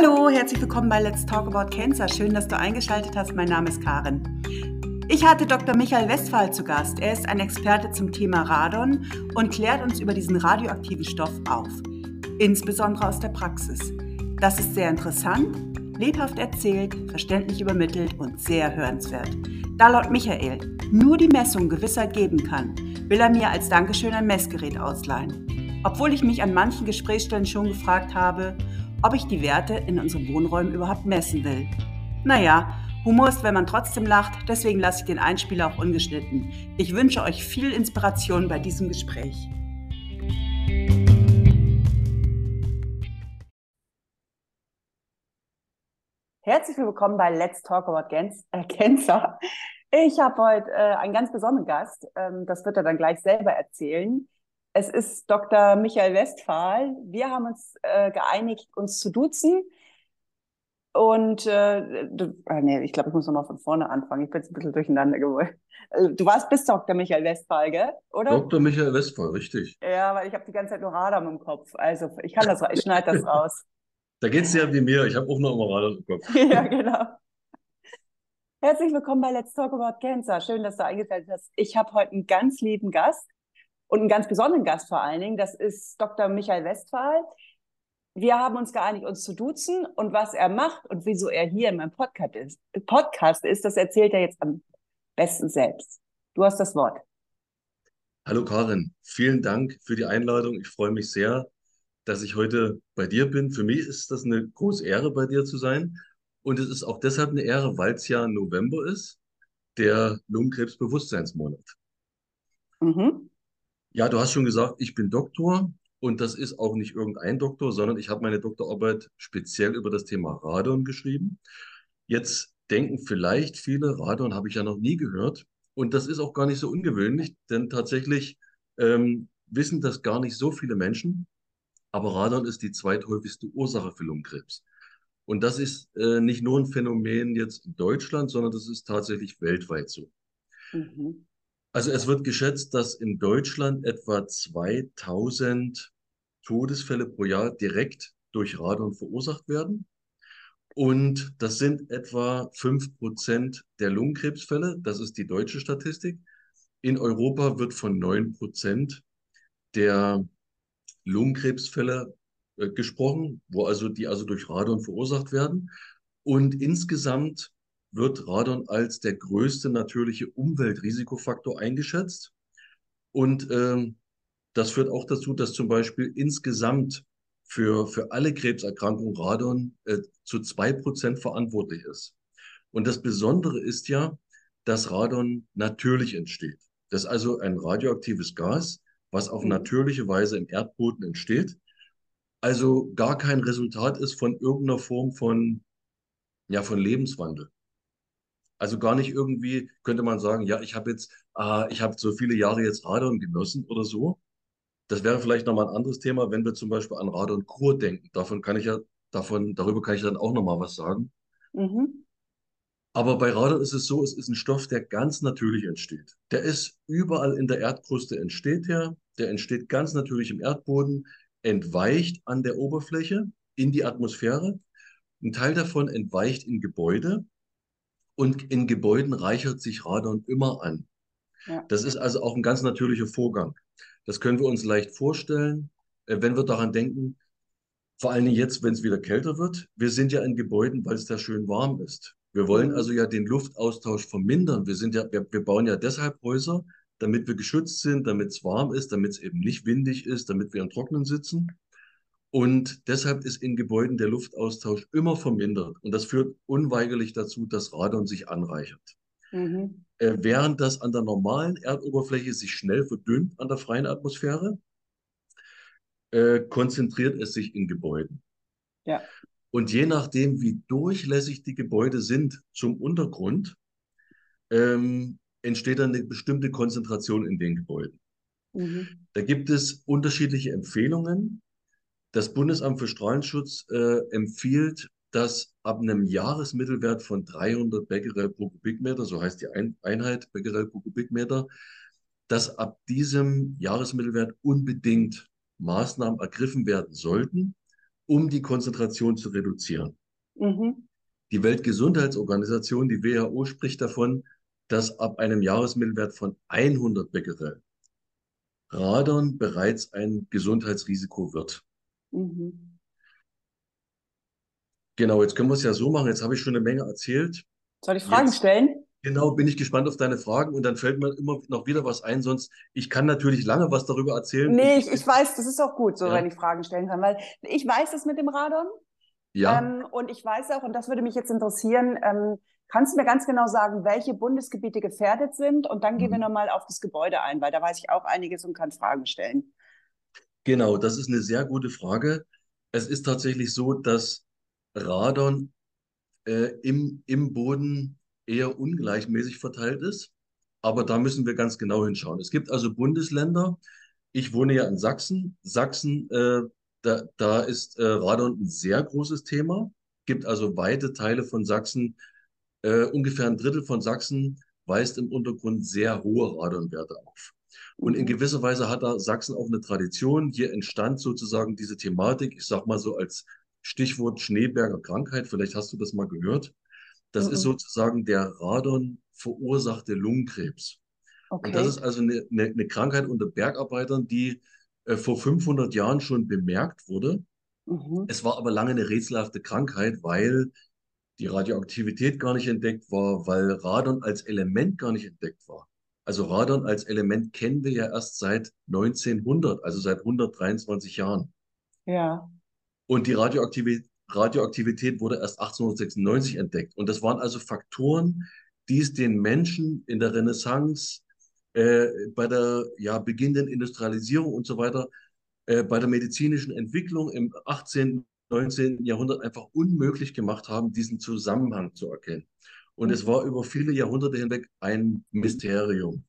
Hallo, herzlich willkommen bei Let's Talk About Cancer. Schön, dass du eingeschaltet hast. Mein Name ist Karin. Ich hatte Dr. Michael Westphal zu Gast. Er ist ein Experte zum Thema Radon und klärt uns über diesen radioaktiven Stoff auf, insbesondere aus der Praxis. Das ist sehr interessant, lebhaft erzählt, verständlich übermittelt und sehr hörenswert. Da laut Michael nur die Messung Gewissheit geben kann, will er mir als Dankeschön ein Messgerät ausleihen. Obwohl ich mich an manchen Gesprächsstellen schon gefragt habe, ob ich die Werte in unseren Wohnräumen überhaupt messen will. Naja, Humor ist, wenn man trotzdem lacht, deswegen lasse ich den Einspieler auch ungeschnitten. Ich wünsche euch viel Inspiration bei diesem Gespräch. Herzlich willkommen bei Let's Talk About äh, Cancer. Ich habe heute äh, einen ganz besonderen Gast, ähm, das wird er dann gleich selber erzählen. Es ist Dr. Michael Westphal. Wir haben uns äh, geeinigt, uns zu duzen. Und äh, du, ah, nee, ich glaube, ich muss nochmal von vorne anfangen. Ich bin jetzt ein bisschen durcheinander geworden. Äh, du warst bis Dr. Michael Westphal, gell? Oder? Dr. Michael Westphal, richtig. Ja, weil ich habe die ganze Zeit nur Radam im Kopf. Also ich kann das, ich schneide das raus. Da geht es ja wie mir. Ich habe auch noch immer Radam im Kopf. ja, genau. Herzlich willkommen bei Let's Talk About Cancer. Schön, dass du eingeschaltet hast. Ich habe heute einen ganz lieben Gast und einen ganz besonderen Gast vor allen Dingen. Das ist Dr. Michael Westphal. Wir haben uns geeinigt, uns zu duzen und was er macht und wieso er hier in meinem Podcast ist, Podcast ist, das erzählt er jetzt am besten selbst. Du hast das Wort. Hallo Karin, vielen Dank für die Einladung. Ich freue mich sehr, dass ich heute bei dir bin. Für mich ist das eine große Ehre, bei dir zu sein. Und es ist auch deshalb eine Ehre, weil es ja November ist, der Lungenkrebsbewusstseinsmonat. Mhm. Ja, du hast schon gesagt, ich bin Doktor und das ist auch nicht irgendein Doktor, sondern ich habe meine Doktorarbeit speziell über das Thema Radon geschrieben. Jetzt denken vielleicht viele, Radon habe ich ja noch nie gehört. Und das ist auch gar nicht so ungewöhnlich, denn tatsächlich ähm, wissen das gar nicht so viele Menschen. Aber Radon ist die zweithäufigste Ursache für Lungenkrebs. Und das ist äh, nicht nur ein Phänomen jetzt in Deutschland, sondern das ist tatsächlich weltweit so. Mhm. Also es wird geschätzt, dass in Deutschland etwa 2000 Todesfälle pro Jahr direkt durch Radon verursacht werden. Und das sind etwa 5% der Lungenkrebsfälle. Das ist die deutsche Statistik. In Europa wird von 9% der Lungenkrebsfälle äh, gesprochen, wo also die also durch Radon verursacht werden. Und insgesamt wird Radon als der größte natürliche Umweltrisikofaktor eingeschätzt. Und ähm, das führt auch dazu, dass zum Beispiel insgesamt für, für alle Krebserkrankungen Radon äh, zu zwei Prozent verantwortlich ist. Und das Besondere ist ja, dass Radon natürlich entsteht. Das ist also ein radioaktives Gas, was auf mhm. natürliche Weise im Erdboden entsteht. Also gar kein Resultat ist von irgendeiner Form von, ja, von Lebenswandel. Also gar nicht irgendwie könnte man sagen, ja, ich habe jetzt, äh, ich habe so viele Jahre jetzt Radon genossen oder so. Das wäre vielleicht nochmal ein anderes Thema, wenn wir zum Beispiel an Radon-Kur denken. Davon kann ich ja, davon, darüber kann ich dann auch nochmal was sagen. Mhm. Aber bei Radon ist es so, es ist ein Stoff, der ganz natürlich entsteht. Der ist überall in der Erdkruste entsteht er, der entsteht ganz natürlich im Erdboden, entweicht an der Oberfläche in die Atmosphäre. Ein Teil davon entweicht in Gebäude und in Gebäuden reichert sich Radon immer an. Ja. Das ist also auch ein ganz natürlicher Vorgang. Das können wir uns leicht vorstellen, äh, wenn wir daran denken, vor allem jetzt, wenn es wieder kälter wird. Wir sind ja in Gebäuden, weil es da schön warm ist. Wir wollen mhm. also ja den Luftaustausch vermindern. Wir sind ja, wir, wir bauen ja deshalb Häuser, damit wir geschützt sind, damit es warm ist, damit es eben nicht windig ist, damit wir im Trocknen sitzen. Und deshalb ist in Gebäuden der Luftaustausch immer vermindert. Und das führt unweigerlich dazu, dass Radon sich anreichert. Mhm. Äh, während das an der normalen Erdoberfläche sich schnell verdünnt an der freien Atmosphäre, äh, konzentriert es sich in Gebäuden. Ja. Und je nachdem, wie durchlässig die Gebäude sind zum Untergrund, ähm, entsteht dann eine bestimmte Konzentration in den Gebäuden. Mhm. Da gibt es unterschiedliche Empfehlungen. Das Bundesamt für Strahlenschutz äh, empfiehlt, dass ab einem Jahresmittelwert von 300 Becquerel pro Kubikmeter, so heißt die Ein Einheit Becquerel pro Kubikmeter, dass ab diesem Jahresmittelwert unbedingt Maßnahmen ergriffen werden sollten, um die Konzentration zu reduzieren. Mhm. Die Weltgesundheitsorganisation, die WHO, spricht davon, dass ab einem Jahresmittelwert von 100 Becquerel Radon bereits ein Gesundheitsrisiko wird. Mhm. Genau, jetzt können wir es ja so machen. Jetzt habe ich schon eine Menge erzählt. Soll ich Fragen Jetzt- stellen? Genau, bin ich gespannt auf deine Fragen und dann fällt mir immer noch wieder was ein. Sonst, ich kann natürlich lange was darüber erzählen. Nee, ich, ich weiß, das ist auch gut, so Ja. wenn ich Fragen stellen kann, weil ich weiß das mit dem Radon. Ja, Ähm, und ich weiß auch, und das würde mich jetzt interessieren, ähm, kannst du mir ganz genau sagen, welche Bundesgebiete gefährdet sind? Und dann gehen wir Mhm. nochmal auf das Gebäude ein, weil da weiß ich auch einiges und kann Fragen stellen. Genau, das ist eine sehr gute Frage. Es ist tatsächlich so, dass Radon äh, im, im Boden eher ungleichmäßig verteilt ist. Aber da müssen wir ganz genau hinschauen. Es gibt also Bundesländer. Ich wohne ja in Sachsen. Sachsen, äh, da, da ist äh, Radon ein sehr großes Thema. Gibt also weite Teile von Sachsen. Äh, ungefähr ein Drittel von Sachsen weist im Untergrund sehr hohe Radonwerte auf. Und in gewisser Weise hat da Sachsen auch eine Tradition. Hier entstand sozusagen diese Thematik, ich sag mal so als Stichwort Schneeberger Krankheit. Vielleicht hast du das mal gehört. Das ist Mhm. sozusagen der Radon verursachte Lungenkrebs. Und das Okay. ist also eine, eine, eine Krankheit unter Bergarbeitern, die äh, vor 500 Jahren schon bemerkt wurde. Mhm. Es war aber lange eine rätselhafte Krankheit, weil die Radioaktivität gar nicht entdeckt war, weil Radon als Element gar nicht entdeckt war. Also Radon als Element kennen wir ja erst seit 1900, also seit 123 Jahren. Ja. Und die Radioaktivität, Radioaktivität wurde erst 1896 entdeckt. Und das waren also Faktoren, die es den Menschen in der Renaissance, äh, bei der ja, beginnenden Industrialisierung und so weiter, äh, bei der medizinischen Entwicklung im 18., 19. Jahrhundert einfach unmöglich gemacht haben, diesen Zusammenhang zu erkennen. Und es war über viele Jahrhunderte hinweg ein Mysterium.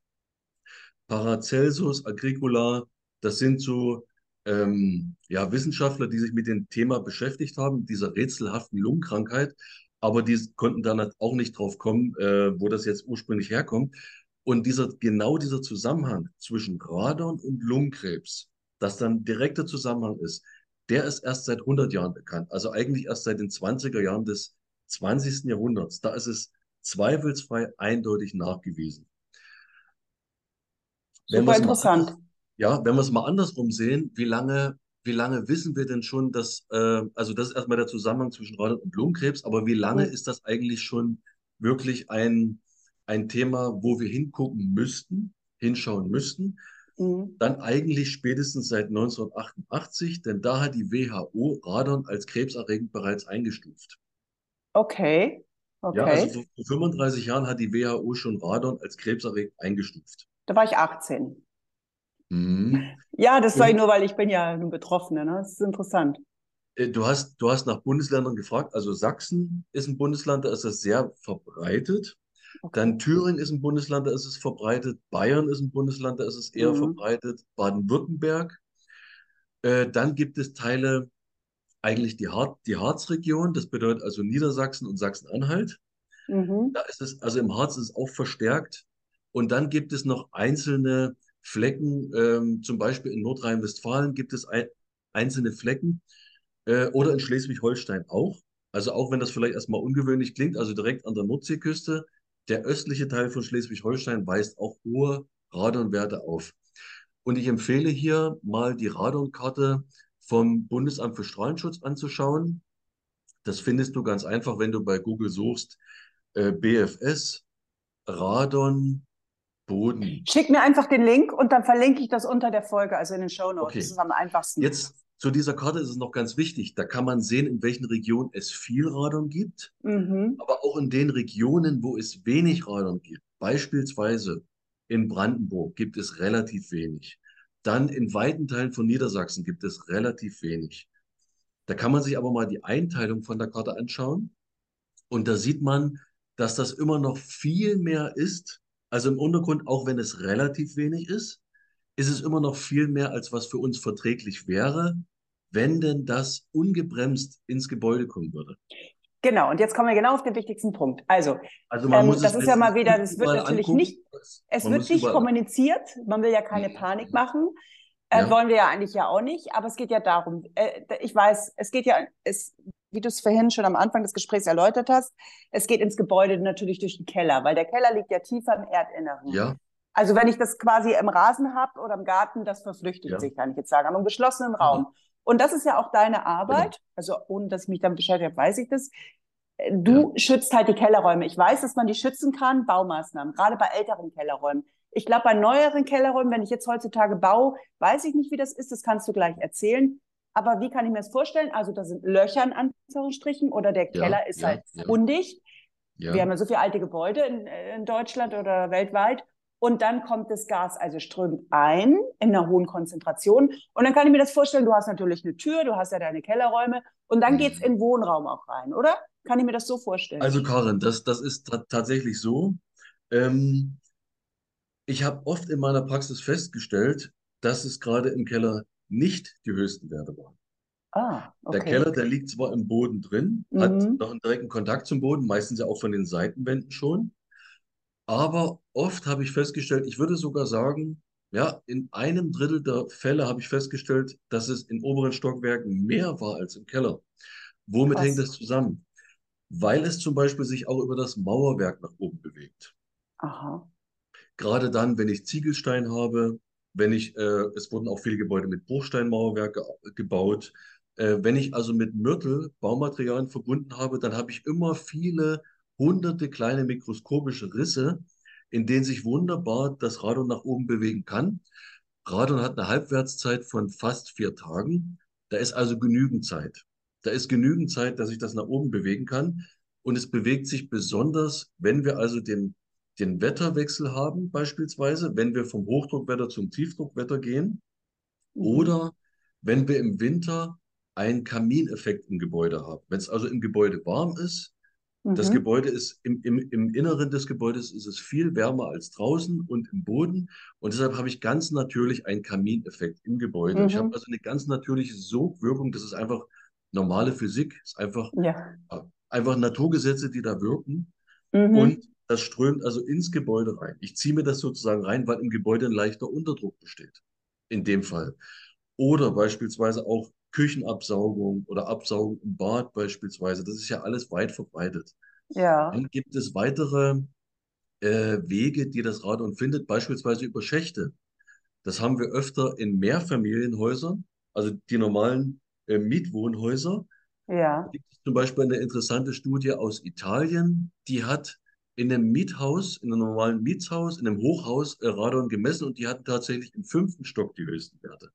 Paracelsus, Agricola, das sind so ähm, ja, Wissenschaftler, die sich mit dem Thema beschäftigt haben, dieser rätselhaften Lungenkrankheit, aber die konnten dann auch nicht drauf kommen, äh, wo das jetzt ursprünglich herkommt. Und dieser, genau dieser Zusammenhang zwischen Radon und Lungenkrebs, das dann direkter Zusammenhang ist, der ist erst seit 100 Jahren bekannt. Also eigentlich erst seit den 20er Jahren des 20. Jahrhunderts. Da ist es zweifelsfrei eindeutig nachgewiesen. Wenn Super mal interessant. anders, ja, wenn wir es mal andersrum sehen, wie lange, wie lange wissen wir denn schon, dass, äh, also das ist erstmal der Zusammenhang zwischen Radon und Lungenkrebs, aber wie lange Mhm. ist das eigentlich schon wirklich ein, ein Thema, wo wir hingucken müssten, hinschauen müssten? Mhm. Dann eigentlich spätestens seit 1988, denn da hat die WHO Radon als krebserregend bereits eingestuft. Okay. Ja, also Okay. vor vor 35 Jahren hat die WHO schon Radon als krebserregend eingestuft. Da war ich 18. Mhm. Ja, das sage ich nur, weil ich bin ja nun Betroffene. Ne? Das ist interessant. äh, du hast, du hast nach Bundesländern gefragt. Also Sachsen ist ein Bundesland, da ist das sehr verbreitet. Okay. Dann Thüringen ist ein Bundesland, da ist es verbreitet. Bayern ist ein Bundesland, da ist es eher Mhm. verbreitet. Baden-Württemberg. Äh, dann gibt es Teile, eigentlich die, Har die Harzregion, das bedeutet also Niedersachsen und Sachsen-Anhalt. Mhm. Da ist es, also im Harz ist es auch verstärkt. Und dann gibt es noch einzelne Flecken, ähm, zum Beispiel in Nordrhein-Westfalen gibt es ein, einzelne Flecken äh, oder in Schleswig-Holstein auch. Also auch wenn das vielleicht erstmal ungewöhnlich klingt, also direkt an der Nordseeküste, der östliche Teil von Schleswig-Holstein weist auch hohe Radonwerte auf. Und ich empfehle hier mal die Radonkarte vom Bundesamt für Strahlenschutz anzuschauen. Das findest du ganz einfach, wenn du bei Google suchst, äh, BFS, Radon, Boden. Schick mir einfach den Link und dann verlinke ich das unter der Folge, also in den Show Notes. Das Okay. ist am einfachsten. Jetzt zu dieser Karte ist es noch ganz wichtig. Da kann man sehen, in welchen Regionen es viel Radon gibt, Mhm. aber auch in den Regionen, wo es wenig Radon gibt. Beispielsweise in Brandenburg gibt es relativ wenig. Dann in weiten Teilen von Niedersachsen gibt es relativ wenig. Da kann man sich aber mal die Einteilung von der Karte anschauen. Und da sieht man, dass das immer noch viel mehr ist. Also im Untergrund, auch wenn es relativ wenig ist, ist es immer noch viel mehr, als was für uns verträglich wäre, wenn denn das ungebremst ins Gebäude kommen würde. Genau, und jetzt kommen wir genau auf den wichtigsten Punkt. Also, Also man ähm, muss das ist ja mal wieder, das wird natürlich angucken. nicht, es Man wird nicht kommuniziert, man will ja keine Panik machen. Äh, ja. Wollen wir ja eigentlich ja auch nicht, aber es geht ja darum, äh, ich weiß, es geht ja, es, wie du es vorhin schon am Anfang des Gesprächs erläutert hast, es geht ins Gebäude natürlich durch den Keller, weil der Keller liegt ja tiefer im Erdinneren. Ja. Also wenn ich das quasi im Rasen habe oder im Garten, das verflüchtigt ja. sich, kann ich jetzt sagen, aber im geschlossenen Raum. Ja. Und das ist ja auch deine Arbeit, genau. also ohne dass ich mich damit beschäftigt habe, weiß ich das. Du ja. schützt halt die Kellerräume. Ich weiß, dass man die schützen kann, Baumaßnahmen, gerade bei älteren Kellerräumen. Ich glaube, bei neueren Kellerräumen, wenn ich jetzt heutzutage baue, weiß ich nicht, wie das ist, das kannst du gleich erzählen. Aber wie kann ich mir das vorstellen? Also da sind Löcher in Anführungsstrichen oder der Keller ist halt undicht. Wir haben ja so viele alte Gebäude in, in Deutschland oder weltweit und dann kommt das Gas also strömt ein in einer hohen Konzentration. Und dann kann ich mir das vorstellen, du hast natürlich eine Tür, du hast ja deine Kellerräume und dann geht es in den Wohnraum auch rein, oder? Kann ich mir das so vorstellen? Also Karin, das, das ist tatsächlich so. Ähm, ich habe oft in meiner Praxis festgestellt, dass es gerade im Keller nicht die höchsten Werte waren. Ah, okay. Der Keller, der liegt zwar im Boden drin, mhm. hat noch einen direkten Kontakt zum Boden, meistens ja auch von den Seitenwänden schon. Aber oft habe ich festgestellt, ich würde sogar sagen, ja, in einem Drittel der Fälle habe ich festgestellt, dass es in oberen Stockwerken mehr war als im Keller. Womit Krass. hängt das zusammen? Weil es zum Beispiel sich auch über das Mauerwerk nach oben bewegt. Aha. Gerade dann, wenn ich Ziegelstein habe, wenn ich, äh, es wurden auch viele Gebäude mit Bruchsteinmauerwerk ge gebaut. Äh, wenn ich also mit Mörtel Baumaterialien verbunden habe, dann habe ich immer viele hunderte kleine mikroskopische Risse, in denen sich wunderbar das Radon nach oben bewegen kann. Radon hat eine Halbwertszeit von fast vier Tagen. Da ist also genügend Zeit. Da ist genügend Zeit, dass ich das nach oben bewegen kann. Und es bewegt sich besonders, wenn wir also den, den Wetterwechsel haben, beispielsweise, wenn wir vom Hochdruckwetter zum Tiefdruckwetter gehen. Mhm. Oder wenn wir im Winter einen Kamineffekt im Gebäude haben. Wenn es also im Gebäude warm ist, das mhm. Gebäude ist im, im, im Inneren des Gebäudes ist es viel wärmer als draußen und im Boden. Und deshalb habe ich ganz natürlich einen Kamineffekt im Gebäude. Mhm. Ich habe also eine ganz natürliche Sogwirkung. Das ist einfach normale Physik. Ist einfach, ja. einfach Naturgesetze, die da wirken. Mhm. Und das strömt also ins Gebäude rein. Ich ziehe mir das sozusagen rein, weil im Gebäude ein leichter Unterdruck besteht. In dem Fall. Oder beispielsweise auch Küchenabsaugung oder Absaugung im Bad beispielsweise. Das ist ja alles weit verbreitet. Ja. Dann gibt es weitere äh, Wege, die das Radon findet, beispielsweise über Schächte. Das haben wir öfter in Mehrfamilienhäusern, also die normalen äh, Mietwohnhäuser. Ja. Da gibt es zum Beispiel eine interessante Studie aus Italien, die hat in einem Miethaus, in einem normalen Mietshaus, in einem Hochhaus äh, Radon gemessen und die hatten tatsächlich im fünften Stock die höchsten Werte.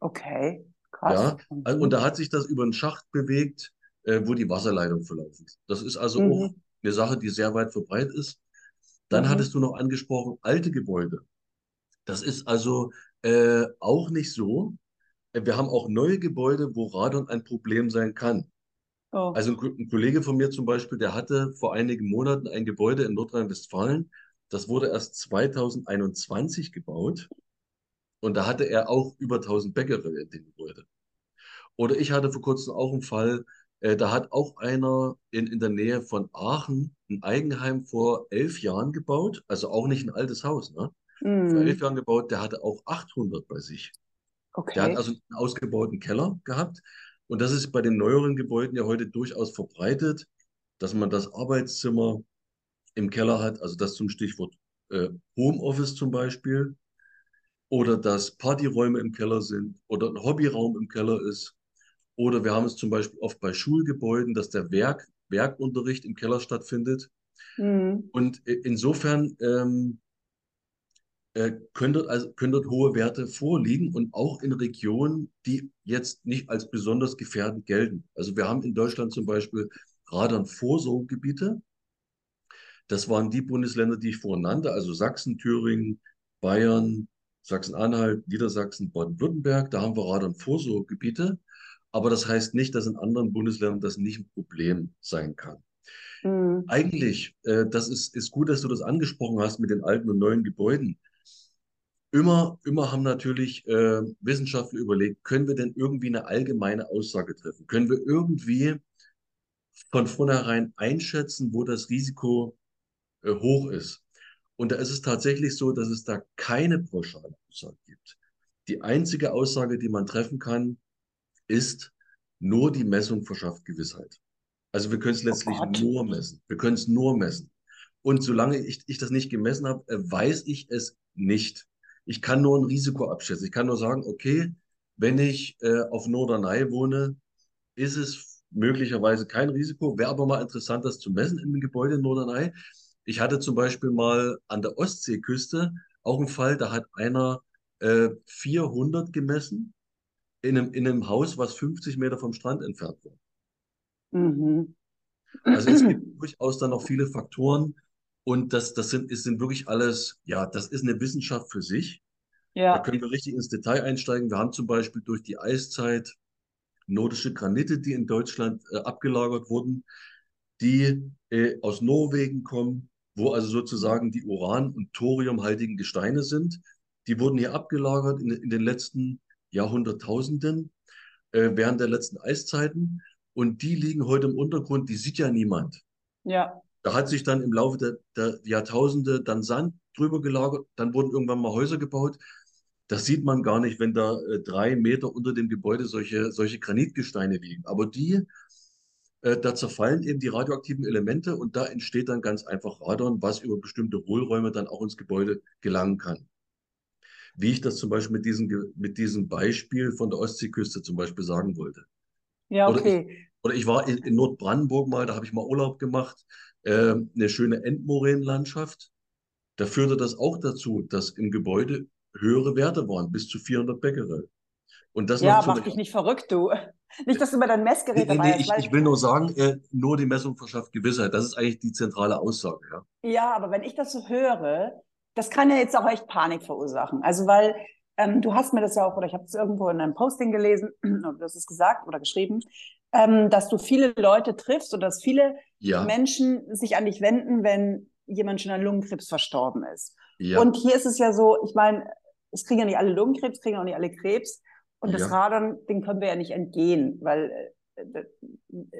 Okay. Krass. Ja, also, und da hat sich das über einen Schacht bewegt, äh, wo die Wasserleitung verlaufen ist. Das ist also mhm. auch eine Sache, die sehr weit verbreitet ist. Dann mhm. hattest du noch angesprochen, alte Gebäude. Das ist also äh, auch nicht so. Wir haben auch neue Gebäude, wo Radon ein Problem sein kann. Oh. Also ein, ein, Kollege von mir zum Beispiel, der hatte vor einigen Monaten ein Gebäude in Nordrhein-Westfalen. Das wurde erst 2021 gebaut. Und da hatte er auch über 1000 Bäckereien in dem Gebäude. Oder ich hatte vor kurzem auch einen Fall, äh, da hat auch einer in, in der Nähe von Aachen ein Eigenheim vor elf Jahren gebaut, also auch nicht ein altes Haus, ne? Mm. Vor elf Jahren gebaut, der hatte auch 800 bei sich. Okay. Der hat also einen ausgebauten Keller gehabt. Und das ist bei den neueren Gebäuden ja heute durchaus verbreitet, dass man das Arbeitszimmer im Keller hat, also das zum Stichwort äh, Homeoffice zum Beispiel oder dass Partyräume im Keller sind oder ein Hobbyraum im Keller ist. Oder wir haben es zum Beispiel oft bei Schulgebäuden, dass der Werk, Werkunterricht im Keller stattfindet. Mhm. Und insofern ähm, äh, können, dort also, können dort hohe Werte vorliegen und auch in Regionen, die jetzt nicht als besonders gefährdend gelten. Also wir haben in Deutschland zum Beispiel Radon-Vorsorgegebiete. Das waren die Bundesländer, die ich vorhin nannte, also Sachsen, Thüringen, Bayern, Sachsen-Anhalt, Niedersachsen, Baden-Württemberg, da haben wir Radon-Vorsorgegebiete. Aber das heißt nicht, dass in anderen Bundesländern das nicht ein Problem sein kann. Mhm. Eigentlich, äh, das ist, ist gut, dass du das angesprochen hast mit den alten und neuen Gebäuden. Immer, immer haben natürlich äh, Wissenschaftler überlegt, können wir denn irgendwie eine allgemeine Aussage treffen? Können wir irgendwie von vornherein einschätzen, wo das Risiko äh, hoch ist? Und da ist es tatsächlich so, dass es da keine pauschale Aussage gibt. Die einzige Aussage, die man treffen kann, ist, nur die Messung verschafft Gewissheit. Also wir können es letztlich Oh nur messen. Wir können es nur messen. Und solange ich, ich das nicht gemessen habe, äh, weiß ich es nicht. Ich kann nur ein Risiko abschätzen. Ich kann nur sagen, okay, wenn ich äh, auf Norderney wohne, ist es möglicherweise kein Risiko. Wäre aber mal interessant, das zu messen in einem Gebäude in Norderney. Ich hatte zum Beispiel mal an der Ostseeküste auch einen Fall, da hat einer äh, 400 gemessen in einem, in einem Haus, was 50 Meter vom Strand entfernt war. Mhm. Also es gibt durchaus dann noch viele Faktoren und das, das sind, es sind wirklich alles, ja, das ist eine Wissenschaft für sich. Da Ja, können wir richtig ins Detail einsteigen. Wir haben zum Beispiel durch die Eiszeit nordische Granite, die in Deutschland äh, abgelagert wurden, die äh, aus Norwegen kommen, wo also sozusagen die Uran- und Thoriumhaltigen Gesteine sind. Die wurden hier abgelagert in, in den letzten Jahrhunderttausenden, äh, während der letzten Eiszeiten. Und die liegen heute im Untergrund, die sieht ja niemand. ja, Da hat sich dann im Laufe der, der Jahrtausende dann Sand drüber gelagert, dann wurden irgendwann mal Häuser gebaut. Das sieht man gar nicht, wenn da äh, drei Meter unter dem Gebäude solche, solche Granitgesteine liegen. Aber die, äh, da zerfallen eben die radioaktiven Elemente und da entsteht dann ganz einfach Radon, was über bestimmte Hohlräume dann auch ins Gebäude gelangen kann. Wie ich das zum Beispiel mit diesem, Ge- mit diesem Beispiel von der Ostseeküste zum Beispiel sagen wollte. ja, Oder ich, okay. oder ich war in, in Nordbrandenburg mal, da habe ich mal Urlaub gemacht, äh, eine schöne Endmoränenlandschaft. Da führte das auch dazu, dass im Gebäude höhere Werte waren, bis zu 400 Becquerel. Und das Ja, mach dich nicht verrückt, du. Nicht, dass du über dein Nee, Messgerät nee, nee, hast, ich, ich will nur sagen, äh, nur die Messung verschafft Gewissheit. Das ist eigentlich die zentrale Aussage, ja. ja, aber wenn ich das so höre, das kann ja jetzt auch echt Panik verursachen. Also, weil ähm, du hast mir das ja auch, oder ich habe es irgendwo in einem Posting gelesen, oder du hast es gesagt oder geschrieben, ähm, dass du viele Leute triffst und dass viele Ja, Menschen sich an dich wenden, wenn jemand schon an Lungenkrebs verstorben ist. ja, Und hier ist es ja so, ich meine, es kriegen ja nicht alle Lungenkrebs, kriegen auch nicht alle Krebs. Und das ja, Radon, den können wir ja nicht entgehen, weil äh,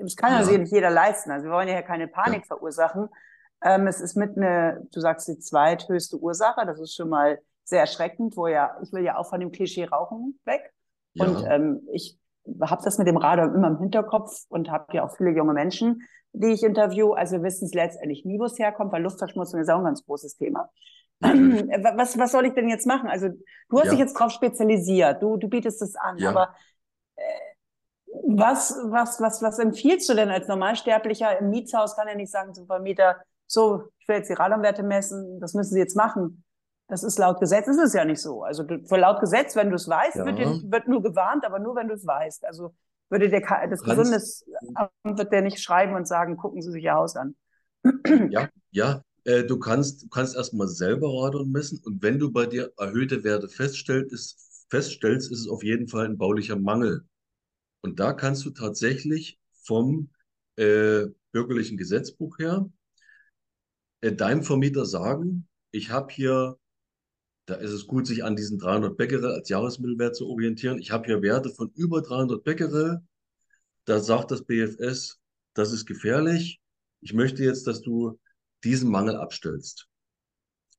das kann ja sich nicht jeder leisten. Also wir wollen ja keine Panik verursachen. Ähm, es ist mit eine, du sagst die zweithöchste Ursache, das ist schon mal sehr erschreckend, wo ja, ich will ja auch von dem Klischee Rauchen weg. Und ähm, ich habe das mit dem Radon immer im Hinterkopf und habe ja auch viele junge Menschen, die ich interview. Also wissen es letztendlich nie, wo es herkommt, weil Luftverschmutzung ist auch ein ganz großes Thema. Was, was soll ich denn jetzt machen? Also du hast dich Ja, jetzt drauf spezialisiert, du, du bietest es an, ja. aber äh, was, was, was, was empfiehlst du denn als Normalsterblicher im Mietshaus? Kann ja nicht sagen zum Vermieter, so, ich will jetzt die Radonwerte messen, das müssen Sie jetzt machen. Das ist laut Gesetz, ist es ja nicht so. Also für laut Gesetz, wenn du es weißt, wird, Ja, dir, wird nur gewarnt, aber nur wenn du es weißt. Also würde ke- das Gesundheitsamt wird dir nicht schreiben und sagen, gucken Sie sich Ihr Haus an. ja, ja, äh, du kannst, du kannst erstmal selber Radon messen und wenn du bei dir erhöhte Werte feststellst, ist, feststellst, ist es auf jeden Fall ein baulicher Mangel. Und da kannst du tatsächlich vom äh, bürgerlichen Gesetzbuch her äh, deinem Vermieter sagen, ich habe hier, da ist es gut, sich an diesen 300 Becquerel als Jahresmittelwert zu orientieren. Ich habe hier Werte von über 300 Becquerel. Da sagt das BFS, das ist gefährlich. Ich möchte jetzt, dass du diesen Mangel abstellst.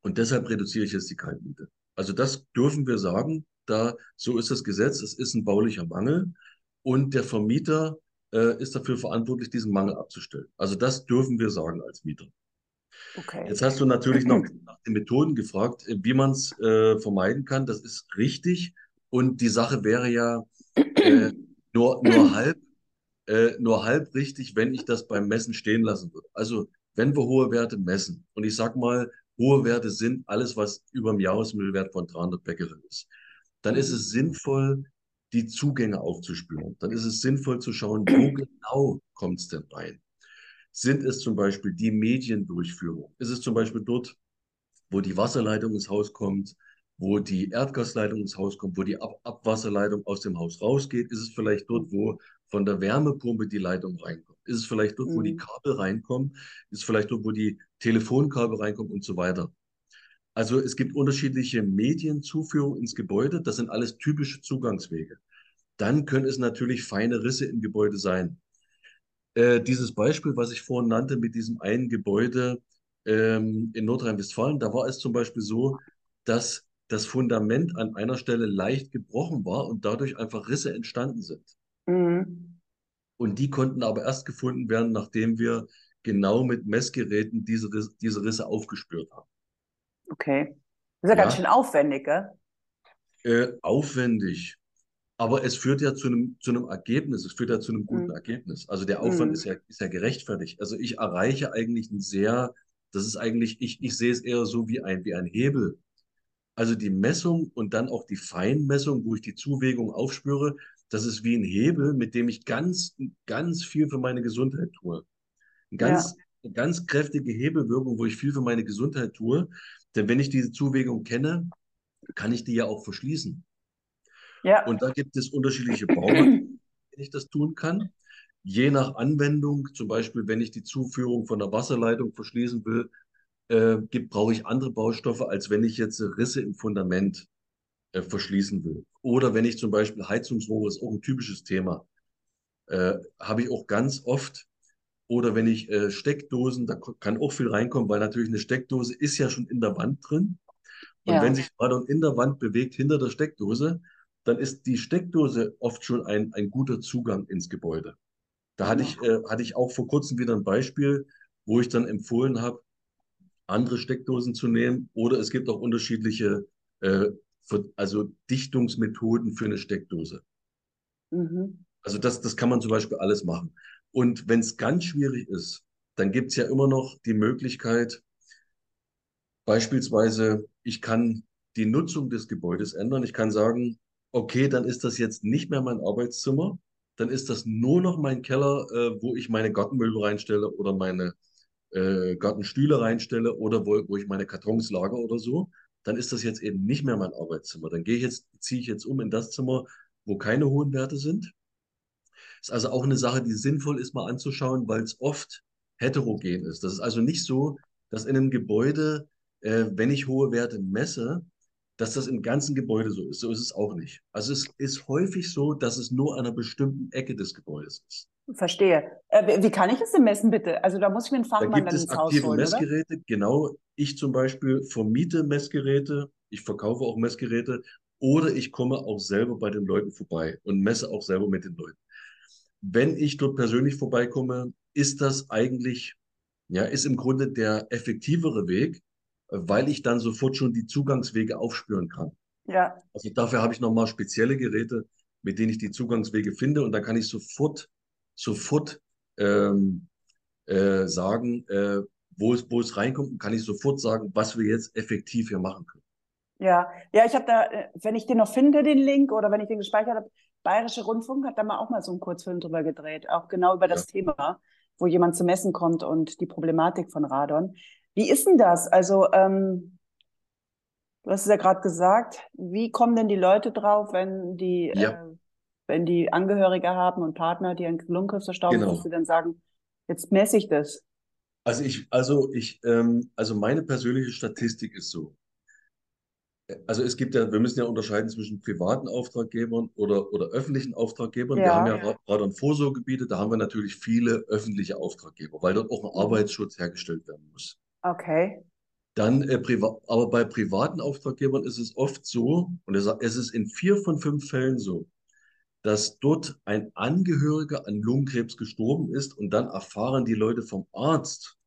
Und deshalb reduziere ich jetzt die Kaltmiete. Also das dürfen wir sagen. Da, so ist das Gesetz. Es ist ein baulicher Mangel. Und der Vermieter äh, ist dafür verantwortlich, diesen Mangel abzustellen. Also das dürfen wir sagen als Mieter. Okay. Jetzt hast du natürlich noch nach den Methoden gefragt, äh, wie man es äh, vermeiden kann. Das ist richtig. Und die Sache wäre ja äh, nur, nur halb, äh, nur halb richtig, wenn ich das beim Messen stehen lassen würde. Also wenn wir hohe Werte messen, und ich sag mal, hohe Werte sind alles, was über dem Jahresmittelwert von 300 Becquerel ist, dann ist es sinnvoll, die Zugänge aufzuspüren. Dann ist es sinnvoll zu schauen, wo genau kommt es denn rein. Sind es zum Beispiel die Mediendurchführung? Ist es zum Beispiel dort, wo die Wasserleitung ins Haus kommt, wo die Erdgasleitung ins Haus kommt, wo die Ab Abwasserleitung aus dem Haus rausgeht? Ist es vielleicht dort, wo von der Wärmepumpe die Leitung reinkommt? Ist es vielleicht dort, wo die Mhm. Kabel reinkommen? Ist es vielleicht dort, wo die Telefonkabel reinkommen und so weiter? Also es gibt unterschiedliche Medienzuführung ins Gebäude. Das sind alles typische Zugangswege. Dann können es natürlich feine Risse im Gebäude sein. Äh, dieses Beispiel, was ich vorhin nannte, mit diesem einen Gebäude ähm, in Nordrhein-Westfalen, da war es zum Beispiel so, dass das Fundament an einer Stelle leicht gebrochen war und dadurch einfach Risse entstanden sind. Mhm. Und die konnten aber erst gefunden werden, nachdem wir genau mit Messgeräten diese, Risse, diese Risse aufgespürt haben. Okay. Das ist ja, Ja. ganz schön aufwendig, gell? Äh, aufwendig. Aber es führt ja zu einem, zu einem Ergebnis, es führt ja zu einem guten Mhm. Ergebnis. Also der Aufwand Mhm. ist ja, ist ja gerechtfertigt. Also ich erreiche eigentlich ein sehr, das ist eigentlich, ich, ich sehe es eher so wie ein, wie ein Hebel. Also die Messung und dann auch die Feinmessung, wo ich die Zuwägung aufspüre, das ist wie ein Hebel, mit dem ich ganz, ganz viel für meine Gesundheit tue. Eine ganz, eine ganz kräftige Hebelwirkung, wo ich viel für meine Gesundheit tue. Denn wenn ich diese Zuwägung kenne, kann ich die ja auch verschließen. Ja. Und da gibt es unterschiedliche Baumaterialien, wenn ich das tun kann. Je nach Anwendung, zum Beispiel, wenn ich die Zuführung von der Wasserleitung verschließen will, äh, gibt, brauche ich andere Baustoffe, als wenn ich jetzt Risse im Fundament äh, verschließen will. Oder wenn ich zum Beispiel Heizungsrohre, ist auch ein typisches Thema, äh, habe ich auch ganz oft. Oder wenn ich äh, Steckdosen, da kann auch viel reinkommen, weil natürlich eine Steckdose ist ja schon in der Wand drin. Und Ja. wenn sich Radon in der Wand bewegt, hinter der Steckdose, dann ist die Steckdose oft schon ein, ein guter Zugang ins Gebäude. Da hatte ich, äh, hatte ich auch vor kurzem wieder ein Beispiel, wo ich dann empfohlen habe, andere Steckdosen zu nehmen. Oder es gibt auch unterschiedliche, äh, für, also Dichtungsmethoden für eine Steckdose. Mhm. Also das, das kann man zum Beispiel alles machen. Und wenn es ganz schwierig ist, dann gibt es ja immer noch die Möglichkeit, beispielsweise, ich kann die Nutzung des Gebäudes ändern. Ich kann sagen, okay, dann ist das jetzt nicht mehr mein Arbeitszimmer, dann ist das nur noch mein Keller, äh, wo ich meine Gartenmöbel reinstelle oder meine äh, Gartenstühle reinstelle oder wo, wo ich meine Kartons lager oder so. Dann ist das jetzt eben nicht mehr mein Arbeitszimmer. Dann gehe ich jetzt, ziehe ich jetzt um in das Zimmer, wo keine hohen Werte sind. Ist also auch eine Sache, die sinnvoll ist, mal anzuschauen, weil es oft heterogen ist. Das ist also nicht so, dass in einem Gebäude, äh, wenn ich hohe Werte messe, dass das im ganzen Gebäude so ist. So ist es auch nicht. Also es ist häufig so, dass es nur an einer bestimmten Ecke des Gebäudes ist. Verstehe. Äh, wie- kann ich das denn messen, bitte? Also da muss ich mir einen Da Fachmann gibt dann es ins Haus aktive holen, oder? Messgeräte. Genau, ich zum Beispiel vermiete Messgeräte. Ich verkaufe auch Messgeräte. Oder ich komme auch selber bei den Leuten vorbei und messe auch selber mit den Leuten. Wenn ich dort persönlich vorbeikomme, ist das eigentlich, ja, ist im Grunde der effektivere Weg, weil ich dann sofort schon die Zugangswege aufspüren kann. Ja, Also dafür habe ich nochmal spezielle Geräte, mit denen ich die Zugangswege finde und dann kann ich sofort, sofort ähm, äh, sagen, äh, wo es, wo es reinkommt und kann ich sofort sagen, was wir jetzt effektiv hier machen können. ja. Ja, ich habe da, äh, wenn ich den noch finde, den Link, oder wenn ich den gespeichert habe, Bayerische Rundfunk hat da mal auch mal so einen Kurzfilm drüber gedreht, auch genau über das Thema, wo jemand zu messen kommt und die Problematik von Radon. Wie ist denn das? Also, ähm, du hast es ja gerade gesagt, wie kommen denn die Leute drauf, wenn die, Ja. äh, wenn die Angehörige haben und Partner, die an Lungenkrebsverstauben Genau. sind, die dann sagen, jetzt messe ich das. Also ich, also ich, ähm, also meine persönliche Statistik ist so. Also es gibt ja, wir müssen ja unterscheiden zwischen privaten Auftraggebern oder, oder öffentlichen Auftraggebern. Wir Ja. haben ja Ra- Radon-Vorsorgegebiete, da haben wir natürlich viele öffentliche Auftraggeber, weil dort auch ein Mhm. Arbeitsschutz hergestellt werden muss. Okay. Dann, äh, aber bei privaten Auftraggebern ist es oft so, und es, ist in vier von fünf Fällen so, dass dort ein Angehöriger an Lungenkrebs gestorben ist und dann erfahren die Leute vom Arzt,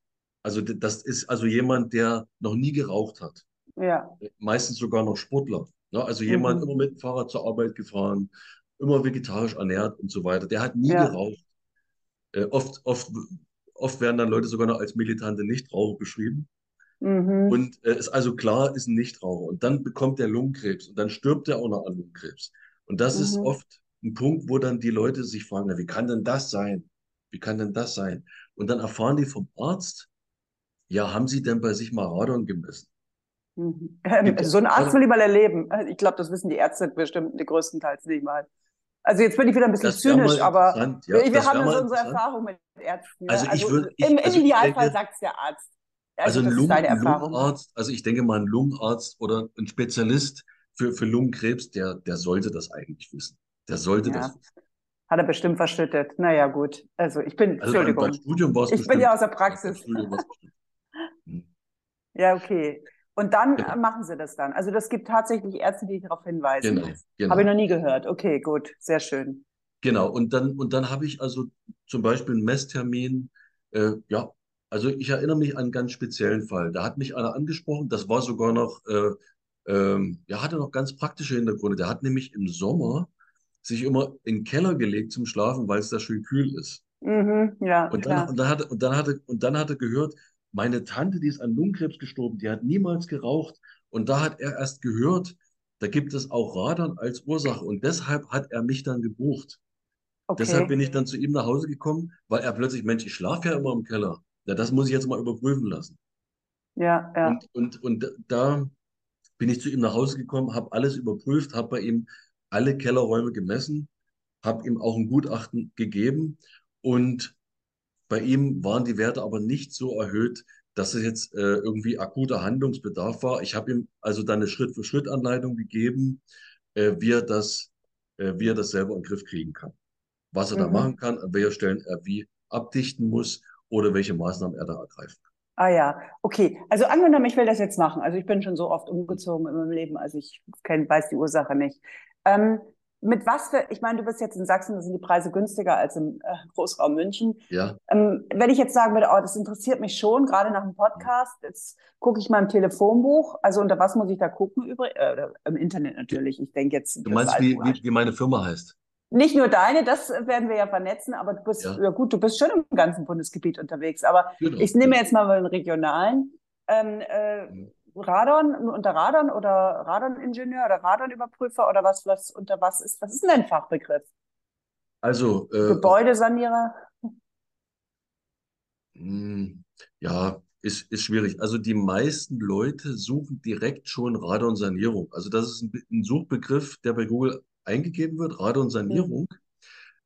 also das ist also jemand, der noch nie geraucht hat, Ja. meistens sogar noch Sportler, ne? Also jemand Mhm. immer mit dem Fahrrad zur Arbeit gefahren, immer vegetarisch ernährt und so weiter, der hat nie Ja. geraucht. Äh, oft, oft, oft werden dann Leute sogar noch als militante Nichtraucher beschrieben. Mhm. Und äh, ist also klar, ist ein Nichtraucher. Und dann bekommt er Lungenkrebs und dann stirbt er auch noch an Lungenkrebs. Und das ist Mhm. oft ein Punkt, wo dann die Leute sich fragen, na, wie kann denn das sein? Wie kann denn das sein? Und dann erfahren die vom Arzt, ja, haben Sie denn bei sich mal Radon gemessen? Mhm. Ähm, so einen Arzt will ich mal erleben. Ich glaube, das wissen die Ärzte bestimmt größtenteils nicht mal. Also jetzt bin ich wieder ein bisschen Das zynisch, aber ja, wir, haben so unsere. Erfahrung mit Ärzten. Ne? Also ich im, also Idealfall sagt es der Arzt. Also, Also, ein Lungen. Lungenarzt, also ich denke mal, ein Lungenarzt oder ein Spezialist für, für Lungenkrebs, der, der sollte das eigentlich wissen. Der sollte Ja. das wissen. Hat er bestimmt verschüttet. Naja, gut. Also ich bin, Also beim, beim Entschuldigung. Studium war es Ich bin ja aus der Praxis. Bestimmt. Hm. Ja, okay. Und dann Genau, machen sie das dann. Also das gibt tatsächlich Ärzte, die darauf hinweisen. genau. Habe ich genau. noch nie gehört. Okay, gut, sehr schön. Genau, und dann, und dann habe ich also zum Beispiel einen Messtermin. Äh, ja, also ich erinnere mich an einen ganz speziellen Fall. Da hat mich einer angesprochen, das war sogar noch, äh, ähm, ja, hatte noch ganz praktische Hintergründe. Der hat nämlich im Sommer sich immer in den Keller gelegt zum Schlafen, weil es da schön kühl ist. Mhm, ja, Und dann, klar. und dann hat, und dann hatte, und dann hat er gehört, meine Tante, die ist an Lungenkrebs gestorben, die hat niemals geraucht. Und da hat er erst gehört, da gibt es auch Radon als Ursache. Und deshalb hat er mich dann gebucht. Deshalb Okay. bin ich dann zu ihm nach Hause gekommen, weil er plötzlich, Mensch, ich schlafe ja immer im Keller. Ja, das muss ich jetzt mal überprüfen lassen. Ja, ja. Und, und, und da bin ich zu ihm nach Hause gekommen, habe alles überprüft, habe bei ihm alle Kellerräume gemessen, habe ihm auch ein Gutachten gegeben und bei ihm waren die Werte aber nicht so erhöht, dass es jetzt äh, irgendwie akuter Handlungsbedarf war. Ich habe ihm also dann eine Schritt-für-Schritt-Anleitung gegeben, äh, wie er das, äh, wie er das selber in den Griff kriegen kann. Was er da Mhm. machen kann, an welcher Stellen er wie abdichten muss oder welche Maßnahmen er da ergreifen kann. Ah ja, okay. Also angenommen, ich will das jetzt machen. Also ich bin schon so oft umgezogen in meinem Leben, also ich kenn, weiß die Ursache nicht. Ähm, mit was für, ich meine, du bist jetzt in Sachsen, da sind die Preise günstiger als im äh, Großraum München. Ja, Ähm, wenn ich jetzt sagen würde, oh, das interessiert mich schon, gerade nach dem Podcast, jetzt gucke ich mal im Telefonbuch. Also unter was muss ich da gucken? Übrig, äh, im Internet natürlich. Ich denke jetzt, du meinst, wie, wie, wie meine Firma heißt? Nicht nur deine, das werden wir ja vernetzen, aber du bist, Ja, ja gut, du bist schon im ganzen Bundesgebiet unterwegs. Aber genau, ich nehme jetzt mal den regionalen. Ähm, äh. Radon, unter Radon oder Radoningenieur oder Radonüberprüfer oder was, was unter was ist, was ist denn dein Fachbegriff? Also, äh, Gebäudesanierer? Hm, Ja, ist, ist schwierig. Also die meisten Leute suchen direkt schon Radonsanierung. Also das ist ein, ein Suchbegriff, der bei Google eingegeben wird. Radonsanierung.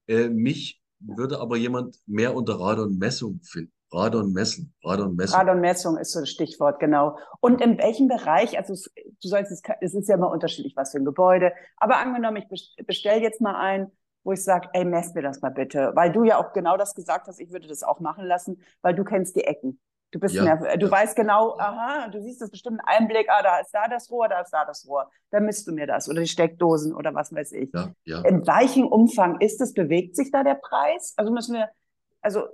Äh, mich würde aber jemand mehr unter Radonmessung finden. Radon messen, Radonmessung. Radonmessung ist so das Stichwort, genau. Und in welchem Bereich, also es, du sollst es, es ist ja immer unterschiedlich, was für ein Gebäude, aber angenommen, ich bestelle jetzt mal ein, wo ich sage, ey, mess mir das mal bitte, weil du ja auch genau das gesagt hast, ich würde das auch machen lassen, weil du kennst die Ecken. Du bist Ja, mehr, du ja, weißt genau, aha, du siehst das bestimmt einen Einblick, ah, da ist da das Rohr, da ist da das Rohr. Dann misst du mir das oder die Steckdosen oder was weiß ich. ja, ja. In welchem Umfang ist es, bewegt sich da der Preis? Also müssen wir, also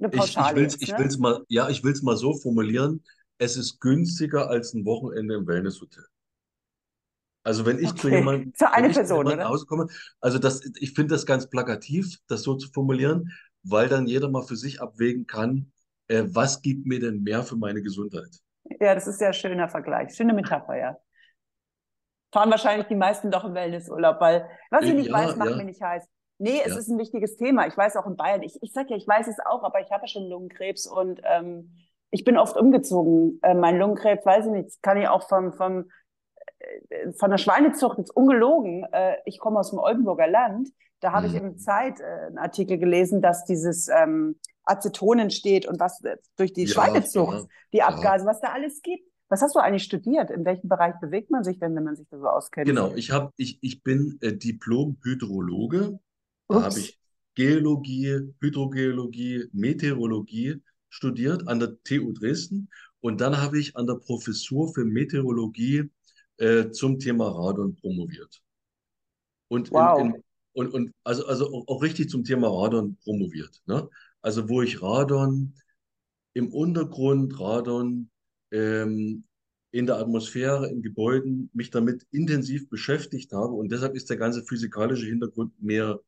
eine Ich, ich jetzt, ich ne? mal, ja, ich will's mal so formulieren. Es ist günstiger als ein Wochenende im Wellnesshotel. Also wenn ich zu Okay, jemandem, zu Person, jemandem nach oder? Hause komme, also das, ich finde das ganz plakativ, das so zu formulieren, weil dann jeder mal für sich abwägen kann, äh, was gibt mir denn mehr für meine Gesundheit? Ja, das ist ja ein schöner Vergleich, schöne Metapher, ja. Fahren wahrscheinlich die meisten doch im Wellnessurlaub, weil was ich Äh, nicht weiß, Ja, macht ja, mir nicht heiß. Nee, es ja, ist ein wichtiges Thema. Ich weiß auch in Bayern, ich, ich sag ja, ich weiß es auch, aber ich habe ja schon Lungenkrebs und ähm, ich bin oft umgezogen. Äh, mein Lungenkrebs, weiß ich nicht, kann ich auch vom, vom, äh, von der Schweinezucht, jetzt ungelogen. Äh, ich komme aus dem Oldenburger Land. Da habe ich hm, im Zeit äh, einen Artikel gelesen, dass dieses ähm, Aceton entsteht und was äh, durch die ja, Schweinezucht, ja, die. Abgase, was da alles gibt. Was hast du eigentlich studiert? In welchem Bereich bewegt man sich denn, wenn man sich da so auskennt? Genau, ich habe, ich, ich bin äh, Diplom-Hydrologe. Da habe ich Geologie, Hydrogeologie, Meteorologie studiert an der TU Dresden. Und dann habe ich an der Professur für Meteorologie äh, zum Thema Radon promoviert. Und in, Wow. in und, und also, also auch, auch richtig zum Thema Radon promoviert. Ne? Also wo ich Radon im Untergrund, Radon ähm, in der Atmosphäre, in Gebäuden mich damit intensiv beschäftigt habe. Und deshalb ist der ganze physikalische Hintergrund mir,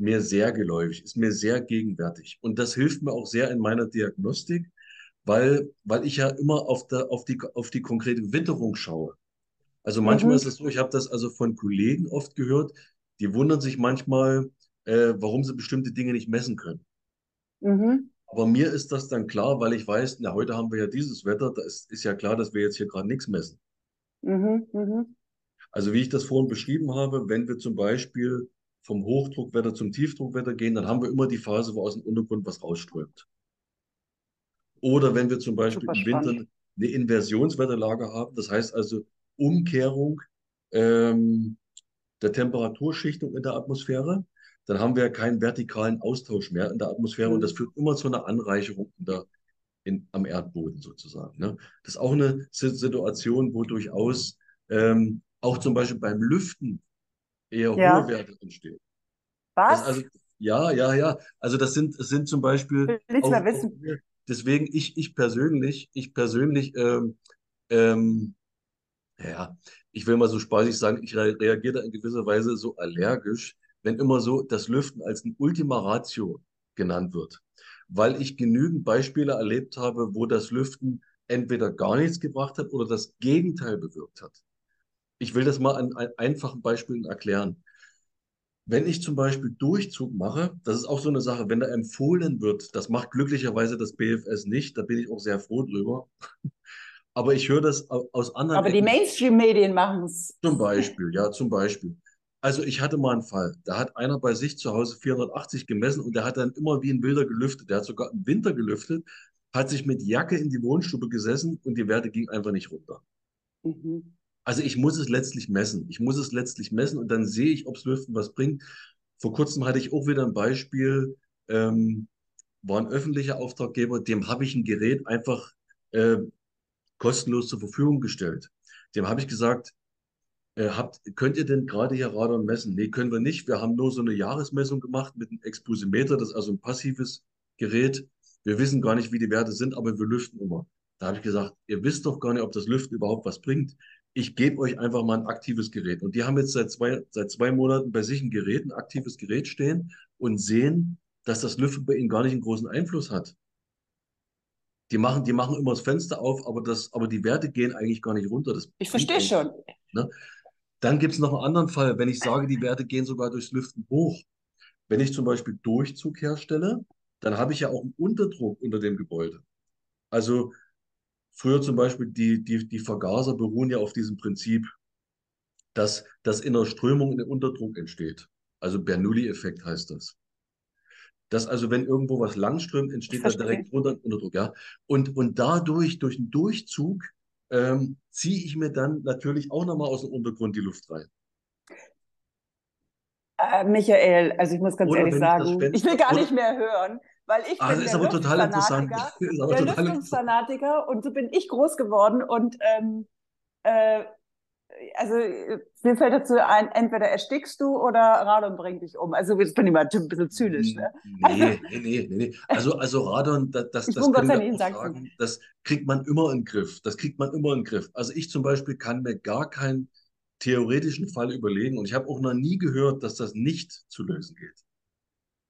mir sehr geläufig, ist mir sehr gegenwärtig. Und das hilft mir auch sehr in meiner Diagnostik, weil, weil ich ja immer auf, der, auf, die, auf die konkrete Witterung schaue. Also manchmal Mhm. ist es so, ich habe das also von Kollegen oft gehört, die wundern sich manchmal, äh, warum sie bestimmte Dinge nicht messen können. Mhm. Aber mir ist das dann klar, weil ich weiß, na, heute haben wir ja dieses Wetter, da ist, ist ja klar, dass wir jetzt hier gerade nichts messen. Mhm. Mhm. Also wie ich das vorhin beschrieben habe, wenn wir zum Beispiel vom Hochdruckwetter zum Tiefdruckwetter gehen, dann haben wir immer die Phase, wo aus dem Untergrund was rausströmt. Oder wenn wir zum Beispiel Super im Winter spannend. eine Inversionswetterlage haben, das heißt also Umkehrung ähm, der Temperaturschichtung in der Atmosphäre, dann haben wir keinen vertikalen Austausch mehr in der Atmosphäre und das Mhm. führt immer zu einer Anreicherung in der, in, am Erdboden sozusagen. Ne? Das ist auch eine Situation, wo durchaus ähm, auch zum Beispiel beim Lüften eher Ja. hohe Werte entstehen. Was? also, ja, ja, ja. Also das sind, das sind zum Beispiel Will auch, mehr auch wissen. deswegen ich, ich persönlich, ich persönlich, ähm, ähm, ja, ich will mal so spaßig sagen, ich re reagiere da in gewisser Weise so allergisch, wenn immer so das Lüften als ein Ultima Ratio genannt wird. Weil ich genügend Beispiele erlebt habe, wo das Lüften entweder gar nichts gebracht hat oder das Gegenteil bewirkt hat. Ich will das mal an, an einfachen Beispielen erklären. Wenn ich zum Beispiel Durchzug mache, das ist auch so eine Sache, wenn da empfohlen wird, das macht glücklicherweise das BFS nicht, da bin ich auch sehr froh drüber. Aber ich höre das au- aus anderen Aber die. Mainstream-Medien machen es. Zum Beispiel, ja, zum Beispiel. Also ich hatte mal einen Fall, da hat einer bei sich zu Hause 480 gemessen und der hat dann immer wie ein Wilder gelüftet. Der hat sogar im Winter gelüftet, hat sich mit Jacke in die Wohnstube gesessen und die Werte gingen einfach nicht runter. Mhm. Also ich muss es letztlich messen. Ich muss es letztlich messen und dann sehe ich, ob es Lüften was bringt. Vor kurzem hatte ich auch wieder ein Beispiel, ähm, war ein öffentlicher Auftraggeber, dem habe ich ein Gerät einfach äh, kostenlos zur Verfügung gestellt. Dem habe ich gesagt, äh, habt, könnt ihr denn gerade hier Radon messen? Nee, können wir nicht. Wir haben nur so eine Jahresmessung gemacht mit einem Exposimeter, das ist also ein passives Gerät. Wir wissen gar nicht, wie die Werte sind, aber wir lüften immer. Da habe ich gesagt, ihr wisst doch gar nicht, ob das Lüften überhaupt was bringt. Ich gebe euch einfach mal ein aktives Gerät. Und die haben jetzt seit zwei, seit zwei Monaten bei sich ein Gerät, ein aktives Gerät stehen und sehen, dass das Lüften bei ihnen gar nicht einen großen Einfluss hat. Die machen, die machen immer das Fenster auf, aber, das, aber die Werte gehen eigentlich gar nicht runter. Das Ich verstehe schon. Ne? Dann gibt es noch einen anderen Fall, wenn ich sage, die Werte gehen sogar durchs Lüften hoch. Wenn ich zum Beispiel Durchzug herstelle, dann habe ich ja auch einen Unterdruck unter dem Gebäude. Also früher zum Beispiel, die, die, die Vergaser beruhen ja auf diesem Prinzip, dass, dass in der Strömung ein Unterdruck entsteht. Also Bernoulli-Effekt heißt das. Dass also, wenn irgendwo was langströmt, entsteht da direkt drunter ein Unterdruck, ja. Und, und dadurch, durch den Durchzug, ähm, ziehe ich mir dann natürlich auch nochmal aus dem Untergrund die Luft rein. Äh, Michael, also ich muss ganz Oder ehrlich ich sagen, Fenster- ich will gar nicht mehr hören, weil ich Ah, bin der. Lüftungsfanatiker. Der. Lüftungsfanatiker und so bin ich groß geworden und ähm, äh, also mir fällt dazu ein, entweder erstickst du oder Radon bringt dich um. Also jetzt bin ich mal ein bisschen zynisch. Ne? Nee, nee, nee, nee, nee. Also, also Radon, das, das, Ich das sagen, das kriegt man immer in den Griff. Das kriegt man immer in den Griff. Also ich zum Beispiel kann mir gar keinen theoretischen Fall überlegen und ich habe auch noch nie gehört, dass das nicht zu lösen geht.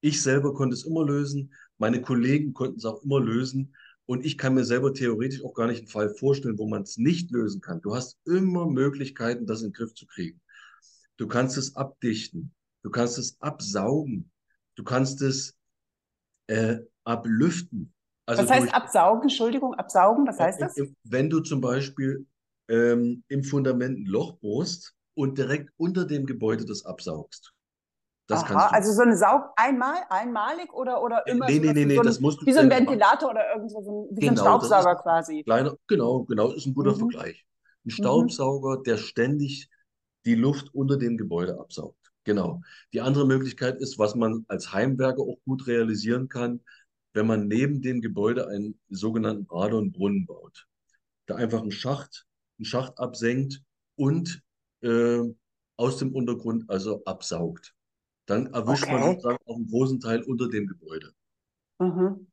Ich selber konnte es immer lösen, meine Kollegen konnten es auch immer lösen und ich kann mir selber theoretisch auch gar nicht einen Fall vorstellen, wo man es nicht lösen kann. Du hast immer Möglichkeiten, das in den Griff zu kriegen. Du kannst es abdichten, du kannst es absaugen, du kannst es äh, ablüften. Also Was heißt durch, absaugen? Entschuldigung, absaugen, was heißt das? im- wenn du zum Beispiel ähm, im Fundament ein Loch bohrst und direkt unter dem Gebäude das absaugst. Das Aha, also so eine Saug einmal, einmalig oder, oder immer Nee, nee, nee, nee, so ein, das musst du wie so ein selber machen. Ventilator oder irgend so ein, wie so ein Genau, Staubsauger quasi. Kleiner, genau, genau, ist ein guter Mhm. Vergleich. Ein Staubsauger, der ständig die Luft unter dem Gebäude absaugt. Genau. Die andere Möglichkeit ist, was man als Heimwerker auch gut realisieren kann, wenn man neben dem Gebäude einen sogenannten Radonbrunnen baut. Da einfach einen Schacht, einen Schacht absenkt und äh, aus dem Untergrund also absaugt. Dann erwischt man Okay. sozusagen auch einen großen Teil unter dem Gebäude. Mhm.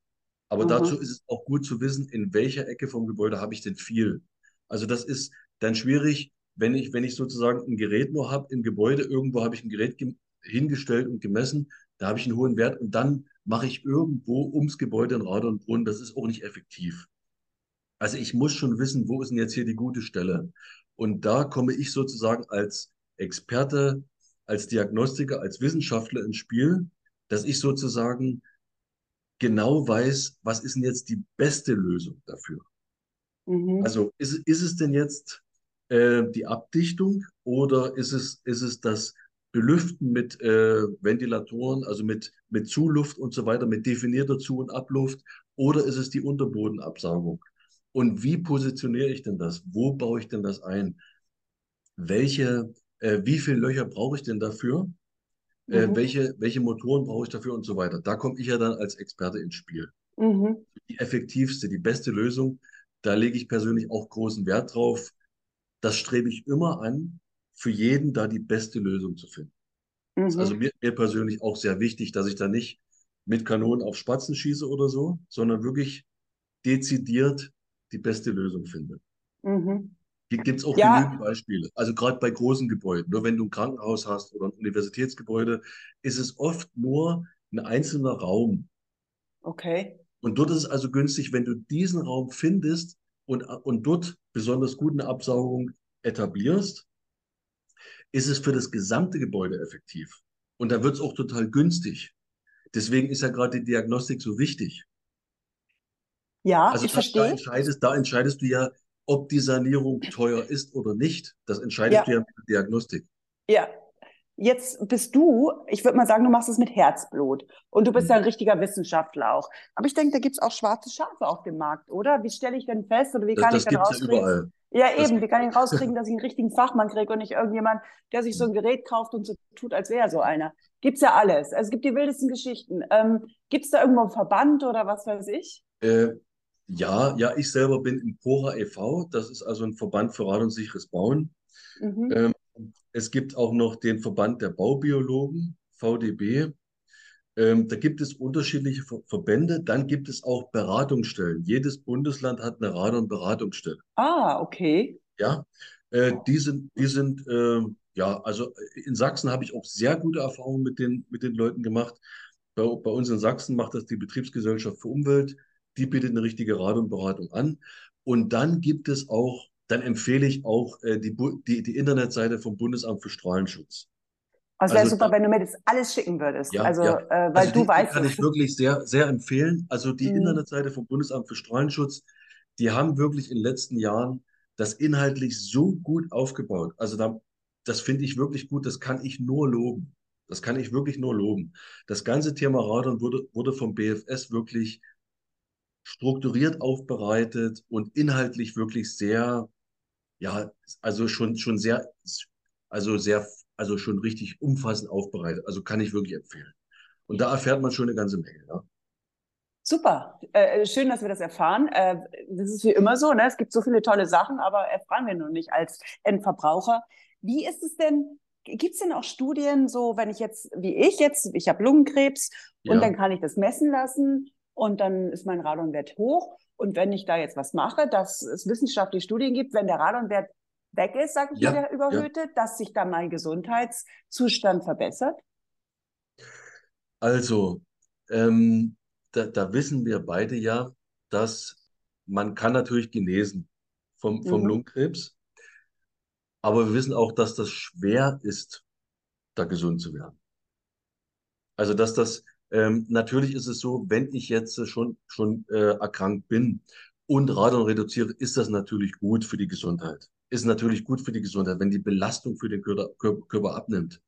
Aber Mhm. dazu ist es auch gut zu wissen, in welcher Ecke vom Gebäude habe ich denn viel. Also das ist dann schwierig, wenn ich, wenn ich sozusagen ein Gerät nur habe im Gebäude, irgendwo habe ich ein Gerät hingestellt und gemessen, da habe ich einen hohen Wert und dann mache ich irgendwo ums Gebäude einen Radonbrunnen. Das ist auch nicht effektiv. Also ich muss schon wissen, wo ist denn jetzt hier die gute Stelle? Und da komme ich sozusagen als Experte, als Diagnostiker, als Wissenschaftler ins Spiel, dass ich sozusagen genau weiß, was ist denn jetzt die beste Lösung dafür? Mhm. Also ist, ist es denn jetzt äh, die Abdichtung oder ist es, ist es das Belüften mit äh, Ventilatoren, also mit, mit Zuluft und so weiter, mit definierter Zu- und Abluft oder ist es die Unterbodenabsaugung? Und wie positioniere ich denn das? Wo baue ich denn das ein? Welche, äh, wie viele Löcher brauche ich denn dafür? Äh, Mhm. welche, welche Motoren brauche ich dafür und so weiter? Da komme ich ja dann als Experte ins Spiel. Mhm. Die effektivste, die beste Lösung. Da lege ich persönlich auch großen Wert drauf. Das strebe ich immer an, für jeden da die beste Lösung zu finden. Mhm. Das ist also mir, mir persönlich auch sehr wichtig, dass ich da nicht mit Kanonen auf Spatzen schieße oder so, sondern wirklich dezidiert die beste Lösung finde. Mhm. Hier gibt es auch ja. genügend Beispiele. Also gerade bei großen Gebäuden, nur wenn du ein Krankenhaus hast oder ein Universitätsgebäude, ist es oft nur ein einzelner Raum. Okay. Und dort ist es also günstig, wenn du diesen Raum findest und, und dort besonders gute Absaugung etablierst, ist es für das gesamte Gebäude effektiv. Und dann wird es auch total günstig. Deswegen ist ja gerade die Diagnostik so wichtig. Ja, also ich da, verstehe. Da entscheidest, da entscheidest du ja, ob die Sanierung teuer ist oder nicht. Das entscheidest ja. ja mit der Diagnostik. Ja, jetzt bist du, ich würde mal sagen, du machst es mit Herzblut und du bist mhm. ja ein richtiger Wissenschaftler auch. Aber ich denke, da gibt es auch schwarze Schafe auf dem Markt, oder? Wie stelle ich denn fest oder wie kann das, das ich dann rauskriegen? Ja, ja eben, wie kann ich rauskriegen, dass ich einen richtigen Fachmann kriege und nicht irgendjemand, der sich so ein Gerät kauft und so tut, als wäre er so einer. Gibt es ja alles. Also es gibt die wildesten Geschichten. Ähm, gibt es da irgendwo einen Verband oder was weiß ich? Äh, ja, ja, ich selber bin im Pora e.V., das ist also ein Verband für Rad- und sicheres Bauen. Mhm. Ähm, es gibt auch noch den Verband der Baubiologen, VDB. Ähm, da gibt es unterschiedliche Ver Verbände. Dann gibt es auch Beratungsstellen. Jedes Bundesland hat eine Radon-Beratungsstelle. Ah, okay. Ja, äh, die sind, die sind äh, ja, also in Sachsen habe ich auch sehr gute Erfahrungen mit den, mit den Leuten gemacht. Bei, bei uns in Sachsen macht das die Betriebsgesellschaft für Umwelt die bietet eine richtige Rat und Beratung an. Und dann gibt es auch, dann empfehle ich auch äh, die, die, die Internetseite vom Bundesamt für Strahlenschutz. Also wäre also, super, wenn du mir das alles schicken würdest. Ja, also, ja. Äh, weil also du die, weißt. Die kann ich wirklich sehr, sehr empfehlen. Also die mhm. Internetseite vom Bundesamt für Strahlenschutz, die haben wirklich in den letzten Jahren das inhaltlich so gut aufgebaut. Also da, das finde ich wirklich gut. Das kann ich nur loben. Das kann ich wirklich nur loben. Das ganze Thema Radon wurde, wurde vom BFS wirklich strukturiert aufbereitet und inhaltlich wirklich sehr, ja, also schon, schon sehr, also sehr, also schon richtig umfassend aufbereitet. Also kann ich wirklich empfehlen. Und da erfährt man schon eine ganze Menge. Ja. Super, äh, schön, dass wir das erfahren. Äh, das ist wie immer so, ne? es gibt so viele tolle Sachen, aber erfahren wir nur nicht als Endverbraucher. Wie ist es denn, gibt es denn auch Studien, so wenn ich jetzt, wie ich jetzt, ich habe Lungenkrebs ja. und dann kann ich das messen lassen und dann ist mein Radonwert hoch. Und wenn ich da jetzt was mache, dass es wissenschaftliche Studien gibt, wenn der Radonwert weg ist, sage ich ja, mal, der überhöhte, ja. dass sich dann mein Gesundheitszustand verbessert? Also, ähm, da, da, wissen wir beide ja, dass man kann natürlich genesen vom, vom mhm. Lungenkrebs, aber wir wissen auch, dass das schwer ist, da gesund zu werden. Also, dass das ähm, natürlich ist es so, wenn ich jetzt schon, schon äh, erkrankt bin und Radon reduziere, ist das natürlich gut für die Gesundheit. Ist natürlich gut für die Gesundheit, wenn die Belastung für den Körper, Körper abnimmt.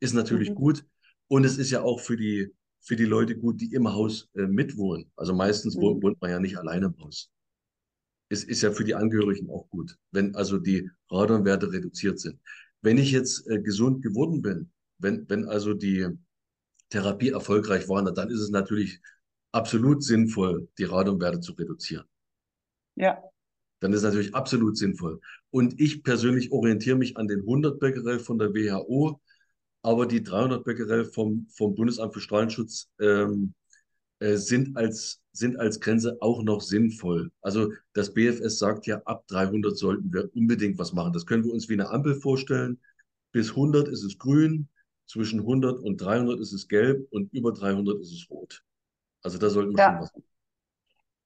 Ist natürlich mhm. gut. Und es ist ja auch für die, für die Leute gut, die im Haus äh, mitwohnen. Also meistens mhm. wohnt, wohnt man ja nicht alleine im Haus. Es ist ja für die Angehörigen auch gut, wenn also die Radonwerte reduziert sind. Wenn ich jetzt äh, gesund geworden bin, wenn, wenn also die, Therapie erfolgreich war, dann ist es natürlich absolut sinnvoll, die Radonwerte zu reduzieren. Ja. Dann ist es natürlich absolut sinnvoll. Und ich persönlich orientiere mich an den 100 Becquerel von der WHO, aber die 300 Becquerel vom, vom Bundesamt für Strahlenschutz ähm, äh, sind, als, sind als Grenze auch noch sinnvoll. Also das BFS sagt ja, ab 300 sollten wir unbedingt was machen. Das können wir uns wie eine Ampel vorstellen. Bis 100 ist es grün, zwischen 100 und 300 ist es gelb und über 300 ist es rot. Also da sollten wir ja. schon was machen.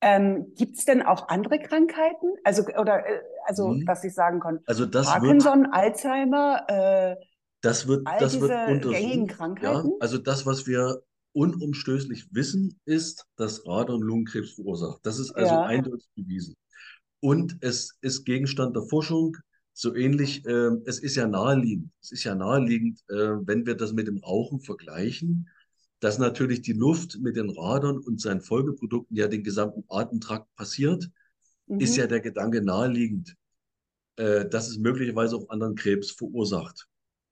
Ähm, Gibt es denn auch andere Krankheiten? Also, oder, äh, also, mhm. was ich sagen kann. Also das Parkinson, wird, Alzheimer, äh, das wird, all das diese wird untersucht. gängigen Krankheiten? Ja, also das, was wir unumstößlich wissen, ist, dass Radon Lungenkrebs verursacht. Das ist also ja. eindeutig bewiesen. Und es ist Gegenstand der Forschung so ähnlich, äh, es ist ja naheliegend, es ist ja naheliegend, äh, wenn wir das mit dem Rauchen vergleichen, dass natürlich die Luft mit den Radern und seinen Folgeprodukten ja den gesamten Atemtrakt passiert, mhm. ist ja der Gedanke naheliegend, äh, dass es möglicherweise auch anderen Krebs verursacht.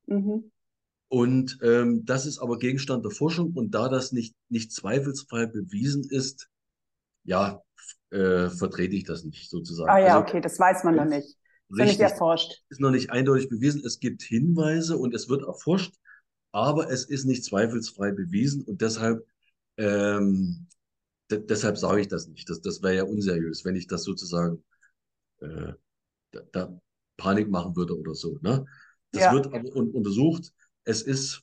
Mhm. Und ähm, das ist aber Gegenstand der Forschung und da das nicht, nicht zweifelsfrei bewiesen ist, ja, äh, vertrete ich das nicht sozusagen. Ah ja, also, okay, das weiß man noch nicht. Richtig, nicht erforscht. Ist noch nicht eindeutig bewiesen. Es gibt Hinweise und es wird erforscht, aber es ist nicht zweifelsfrei bewiesen und deshalb, ähm, deshalb sage ich das nicht. Das, das wäre ja unseriös, wenn ich das sozusagen äh, da, da, Panik machen würde oder so. Ne? Das ja. wird aber un untersucht. Es ist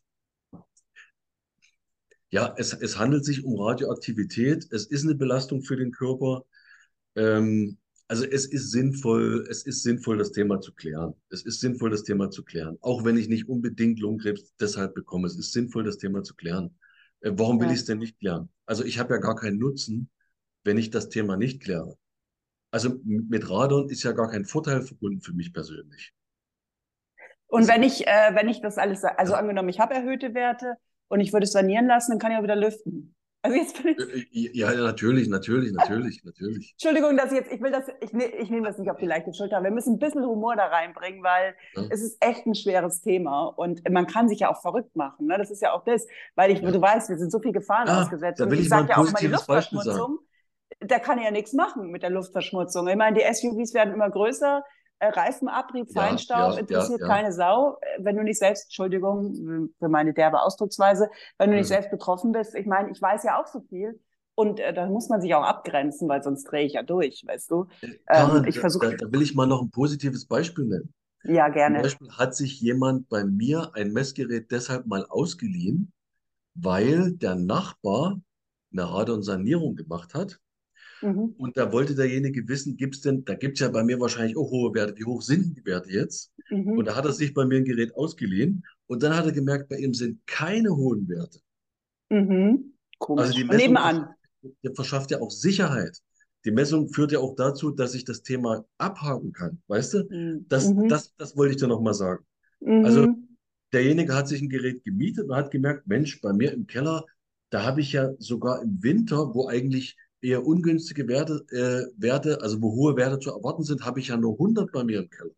ja, es, es handelt sich um Radioaktivität. Es ist eine Belastung für den Körper. Ähm, also es ist sinnvoll, es ist sinnvoll, das Thema zu klären. Es ist sinnvoll, das Thema zu klären. Auch wenn ich nicht unbedingt Lungenkrebs deshalb bekomme. Es ist sinnvoll, das Thema zu klären. Äh, warum will ja. ich es denn nicht klären? Also ich habe ja gar keinen Nutzen, wenn ich das Thema nicht kläre. Also mit Radon ist ja gar kein Vorteil verbunden für mich persönlich. Und wenn ich, äh, wenn ich das alles, also angenommen, ich habe erhöhte Werte, und ich würde es sanieren lassen, dann kann ich auch wieder lüften. Also jetzt bin ich äh, ja, ja, natürlich, natürlich, natürlich, natürlich. Entschuldigung, dass ich jetzt, ich will das, ich, ne, ich nehme das nicht auf die leichte Schulter. Wir müssen ein bisschen Humor da reinbringen, weil ja. es ist echt ein schweres Thema und man kann sich ja auch verrückt machen. Ne? Das ist ja auch das, weil ich, ja. du weißt, wir sind so viel Gefahren ah, ausgesetzt. und ich, ich sage ja auch mal die Luftverschmutzung. Da kann ja nichts machen mit der Luftverschmutzung. Ich meine, die SUVs werden immer größer äh, Reifenabrieb, Feinstaub, ja, interessiert ja, keine Sau. Äh, wenn du nicht selbst, Entschuldigung für meine derbe Ausdrucksweise, wenn du nicht mhm. selbst betroffen bist, ich meine, ich weiß ja auch so viel. Und äh, da muss man sich auch abgrenzen, weil sonst drehe ich ja durch, weißt du. Äh, ähm, ich versuche. Da, da, will ich mal noch ein positives Beispiel nennen. Ja, gerne. Zum Beispiel hat sich jemand bei mir ein Messgerät deshalb mal ausgeliehen, weil der Nachbar eine Radonsanierung gemacht hat Mhm. Und da wollte derjenige wissen, gibt es denn, da gibt es ja bei mir wahrscheinlich auch hohe Werte. Wie hoch sind die Werte jetzt? Mhm. Und da hat er sich bei mir ein Gerät ausgeliehen und dann hat er gemerkt, bei ihm sind keine hohen Werte. Mhm. Komisch. Also die Messung nebenan. Der verschafft ja auch Sicherheit. Die Messung führt ja auch dazu, dass ich das Thema abhaken kann. Weißt du? Mhm. Das, mhm. das, das wollte ich dir nochmal sagen. Mhm. Also derjenige hat sich ein Gerät gemietet und hat gemerkt, Mensch, bei mir im Keller, da habe ich ja sogar im Winter, wo eigentlich eher ungünstige Werte, äh, Werte, also wo hohe Werte zu erwarten sind, habe ich ja nur 100 bei mir im Keller.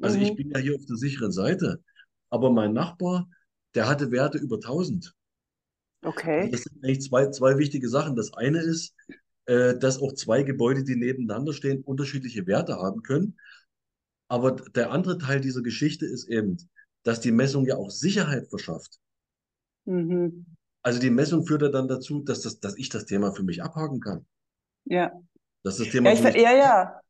Also mhm. ich bin ja hier auf der sicheren Seite. Aber mein Nachbar, der hatte Werte über 1000. Okay. Also das sind eigentlich zwei, zwei wichtige Sachen. Das eine ist, äh, dass auch zwei Gebäude, die nebeneinander stehen, unterschiedliche Werte haben können. Aber der andere Teil dieser Geschichte ist eben, dass die Messung ja auch Sicherheit verschafft. Mhm. Also die Messung führt ja dann dazu, dass, das, dass ich das Thema für mich abhaken kann. Ja. Das ist das Thema ja, ich, ja, ja.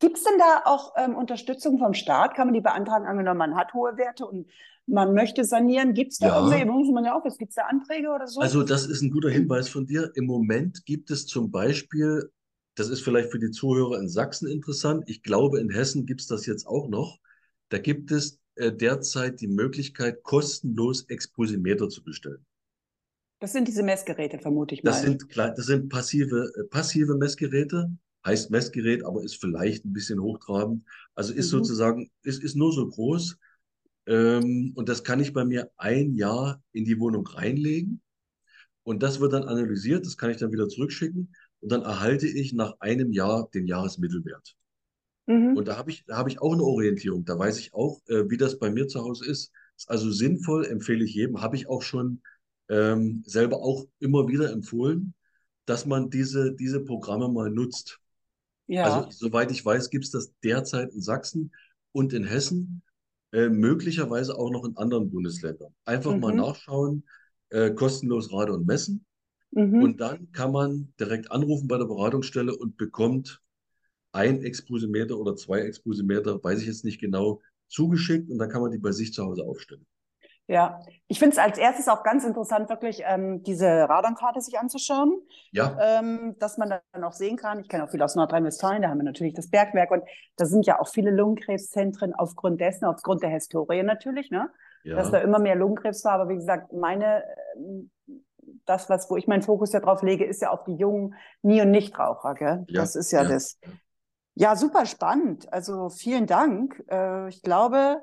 Gibt es denn da auch ähm, Unterstützung vom Staat? Kann man die beantragen? Angenommen, man hat hohe Werte und man möchte sanieren. Gibt es da ja. irgendwie, muss man ja auch, gibt es da Anträge oder so? Also das ist ein guter Hinweis von dir. Im Moment gibt es zum Beispiel, das ist vielleicht für die Zuhörer in Sachsen interessant, ich glaube in Hessen gibt es das jetzt auch noch, da gibt es äh, derzeit die Möglichkeit, kostenlos Exposimeter zu bestellen. Das sind diese Messgeräte, vermute ich mal. Das sind, das sind passive, äh, passive Messgeräte, heißt Messgerät, aber ist vielleicht ein bisschen hochtrabend. Also ist mhm. sozusagen, ist, ist nur so groß. Ähm, und das kann ich bei mir ein Jahr in die Wohnung reinlegen. Und das wird dann analysiert, das kann ich dann wieder zurückschicken. Und dann erhalte ich nach einem Jahr den Jahresmittelwert. Mhm. Und da habe ich, da habe ich auch eine Orientierung. Da weiß ich auch, äh, wie das bei mir zu Hause ist. Ist also sinnvoll, empfehle ich jedem. Habe ich auch schon ähm, selber auch immer wieder empfohlen, dass man diese, diese Programme mal nutzt. Ja. Also soweit ich weiß, gibt es das derzeit in Sachsen und in Hessen, äh, möglicherweise auch noch in anderen Bundesländern. Einfach mhm. mal nachschauen, äh, kostenlos Radon messen. Mhm. Und dann kann man direkt anrufen bei der Beratungsstelle und bekommt ein Exposemeter oder zwei Exposemeter, weiß ich jetzt nicht genau, zugeschickt und dann kann man die bei sich zu Hause aufstellen. Ja, ich finde es als erstes auch ganz interessant, wirklich ähm, diese Radarkarte sich anzuschauen. Ja. Ähm, dass man dann auch sehen kann. Ich kenne auch viel aus Nordrhein-Westfalen, da haben wir natürlich das Bergwerk und da sind ja auch viele Lungenkrebszentren aufgrund dessen, aufgrund der Historie natürlich, ne? Ja. Dass da immer mehr Lungenkrebs war. Aber wie gesagt, meine, ähm, das, was, wo ich meinen Fokus ja drauf lege, ist ja auf die jungen Nie- und Nichtraucher, gell? Ja. Das ist ja, ja, das. Ja, super spannend. Also vielen Dank. Äh, ich glaube,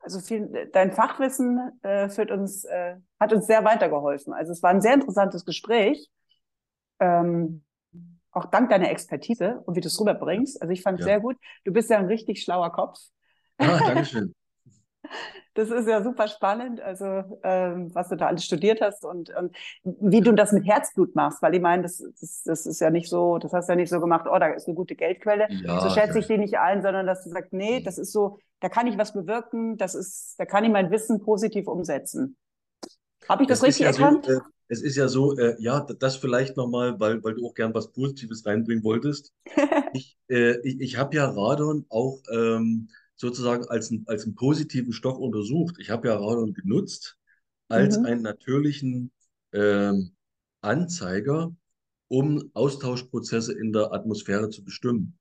also viel, dein Fachwissen äh, führt uns, äh, hat uns sehr weitergeholfen. Also es war ein sehr interessantes Gespräch. Ähm, auch dank deiner Expertise und wie du es rüberbringst. Also ich fand es ja. sehr gut. Du bist ja ein richtig schlauer Kopf. Ah, Dankeschön. Das ist ja super spannend, also ähm, was du da alles studiert hast und, und wie du das mit Herzblut machst, weil ich meine, das, das, das ist ja nicht so, das hast du ja nicht so gemacht, oh, da ist eine gute Geldquelle, Ja, so schätze ja. ich die nicht ein, sondern dass du sagst, nee, das ist so, da kann ich was bewirken, das ist, da kann ich mein Wissen positiv umsetzen. Habe ich das ist richtig ja so, erkannt? äh, es ist ja so, äh, ja, das vielleicht nochmal, weil, weil du auch gern was Positives reinbringen wolltest. Ich, äh, ich, ich habe ja Radon auch ähm, sozusagen als, ein, als einen positiven Stoff untersucht. Ich habe ja Radon genutzt als Mhm. einen natürlichen ähm, Anzeiger, um Austauschprozesse in der Atmosphäre zu bestimmen.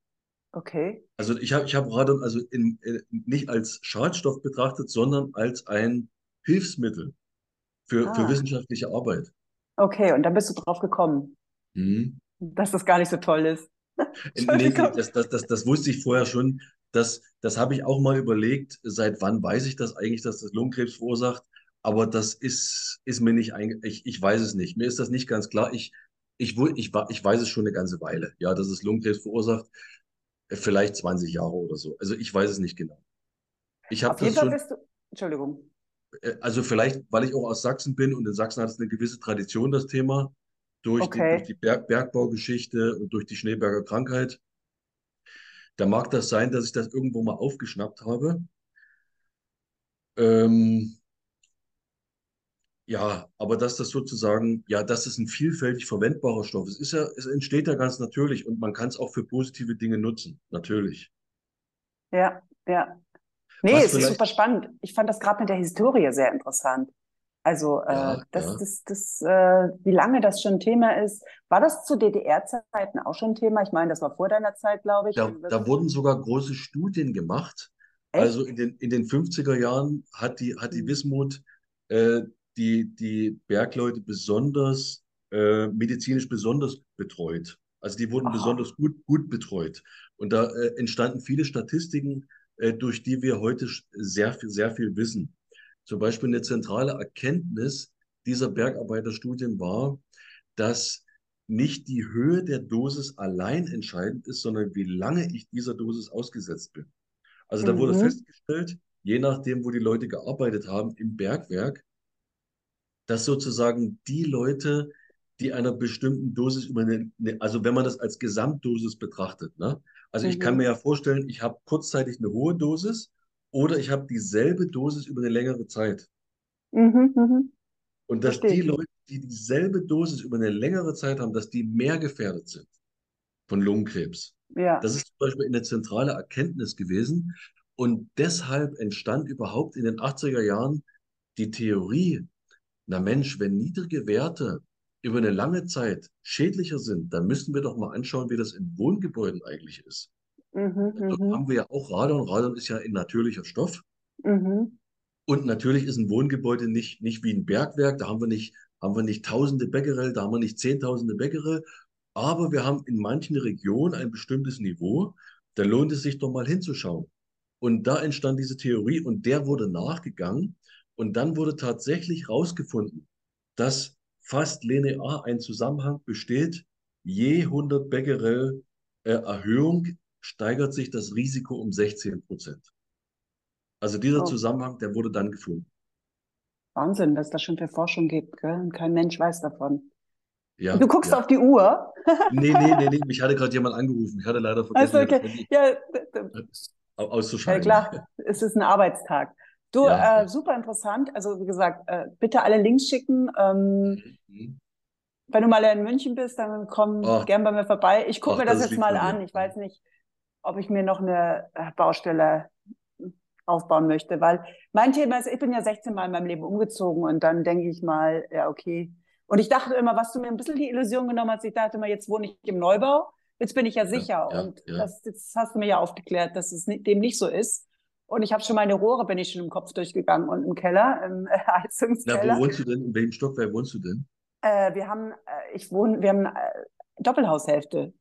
Okay. Also ich habe ich hab Radon also in, in, nicht als Schadstoff betrachtet, sondern als ein Hilfsmittel für, für Ah, wissenschaftliche Arbeit. okay. Und dann bist du drauf gekommen, Mhm. dass das gar nicht so toll ist. Äh, Nee, das, das, das, das wusste ich vorher schon. Das, das habe ich auch mal überlegt, seit wann weiß ich das eigentlich, dass das Lungenkrebs verursacht. Aber das ist, ist mir nicht einge ich, ich weiß es nicht. Mir ist das nicht ganz klar. Ich, ich, ich, ich weiß es schon eine ganze Weile, ja, dass es Lungenkrebs verursacht. Vielleicht 20 Jahre oder so. Also ich weiß es nicht genau. Ich habe das schon, bist du, Entschuldigung. äh, also vielleicht, weil ich auch aus Sachsen bin und in Sachsen hat es eine gewisse Tradition, das Thema, durch die, durch Okay. die Berg, Bergbaugeschichte und durch die Schneeberger Krankheit. Da mag das sein, dass ich das irgendwo mal aufgeschnappt habe. Ähm, ja, aber dass das sozusagen, ja, dass es ein vielfältig verwendbarer Stoff ist, ist ja, es entsteht ja ganz natürlich und man kann es auch für positive Dinge nutzen, natürlich. Ja, ja. Nee, Was es ist super spannend. Ich fand das gerade mit der Historie sehr interessant. Also, äh, ja, das, ja, das, das, äh, wie lange das schon Thema ist. War das zu DDR-Zeiten auch schon Thema? Ich meine, das war vor deiner Zeit, glaube ich. da, da wurden sogar große Studien gemacht. Also Echt? in den, in den 50er Jahren hat die, hat die Hm. Wismut äh, die, die Bergleute besonders, äh, medizinisch besonders betreut. Also die wurden Aha. besonders gut, gut betreut. Und da äh, entstanden viele Statistiken, äh, durch die wir heute sehr viel, sehr viel wissen. Zum Beispiel eine zentrale Erkenntnis dieser Bergarbeiterstudien war, dass nicht die Höhe der Dosis allein entscheidend ist, sondern wie lange ich dieser Dosis ausgesetzt bin. Also da wurde Mhm. festgestellt, je nachdem, wo die Leute gearbeitet haben im Bergwerk, dass sozusagen die Leute, die einer bestimmten Dosis über eine, also wenn man das als Gesamtdosis betrachtet, ne? Also ich kann mir Mhm. ja vorstellen, ich habe kurzzeitig eine hohe Dosis oder ich habe dieselbe Dosis über eine längere Zeit. Mhm. Mhm. Und dass Verstehe die. Leute, die dieselbe Dosis über eine längere Zeit haben, dass die mehr gefährdet sind von Lungenkrebs. Ja. Das ist zum Beispiel eine zentrale Erkenntnis gewesen. Und deshalb entstand überhaupt in den 80er Jahren die Theorie, na Mensch, wenn niedrige Werte über eine lange Zeit schädlicher sind, dann müssten wir doch mal anschauen, wie das in Wohngebäuden eigentlich ist. Mhm. Dort Mhm. haben wir ja auch Radon. Radon ist ja ein natürlicher Stoff. Mhm. Und natürlich ist ein Wohngebäude nicht, nicht wie ein Bergwerk. Da haben wir nicht, haben wir nicht tausende Becquerel, da haben wir nicht zehntausende Becquerel. Aber wir haben in manchen Regionen ein bestimmtes Niveau. Da lohnt es sich doch mal hinzuschauen. Und da entstand diese Theorie und der wurde nachgegangen. Und dann wurde tatsächlich herausgefunden, dass fast linear ein Zusammenhang besteht. Je 100 Becquerel äh, Erhöhung steigert sich das Risiko um 16 Prozent. Also dieser Oh, Zusammenhang, der wurde dann gefunden. Wahnsinn, was das schon für Forschung gibt, gell? Kein Mensch weiß davon. Und du Ja, guckst ja. auf die Uhr. Nee, nee, nee, nee. Mich hatte gerade jemand angerufen. Ich hatte leider vergessen, Also, okay. Ja, d- d- äh, au- ja auszuschalten. klar, es ist ein Arbeitstag. Du, Ja, äh, ja. super interessant. Also, wie gesagt, äh, bitte alle Links schicken. Ähm, Mhm, mhm. wenn du mal in München bist, dann komm Ach, gern bei mir vorbei. Ich gucke mir das das jetzt mal an. Ich weiß nicht, ob ich mir noch eine äh, Baustelle aufbauen möchte, weil mein Thema ist, ich bin ja 16 Mal in meinem Leben umgezogen und dann denke ich mal, ja, okay. Und ich dachte immer, was du mir ein bisschen die Illusion genommen hast, ich dachte immer, jetzt wohne ich im Neubau, jetzt bin ich ja sicher. ja, Und ja. das, das hast du mir ja aufgeklärt, dass es dem nicht so ist. Und ich habe schon meine Rohre, bin ich schon im Kopf durchgegangen und im Keller, im äh, Na, wo Heizungskeller. wohnst du denn? In welchem Stockwerk wohnst du denn? Äh, wir haben, äh, ich wohne, wir haben äh, Doppelhaushälfte.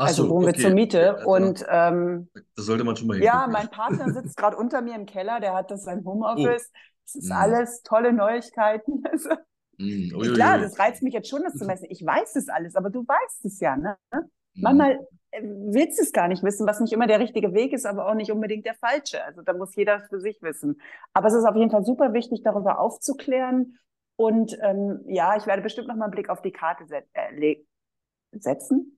Ach Also so, wohnen wir okay, zur okay. Miete. Da, Und ähm, da sollte man schon mal ja, hingucken. mein Partner sitzt gerade unter mir im Keller, der hat das sein Oh, Homeoffice. Es ist hm, alles tolle Neuigkeiten. Also, hm, ich, klar, uiuiui. das reizt mich jetzt schon, das zu messen. Ich weiß das alles, aber du weißt es ja, ne? Hm, Manchmal äh, willst es gar nicht wissen, was nicht immer der richtige Weg ist, aber auch nicht unbedingt der falsche. Also da muss jeder für sich wissen. Aber es ist auf jeden Fall super wichtig, darüber aufzuklären. Und ähm, ja, ich werde bestimmt noch mal einen Blick auf die Karte set äh, setzen.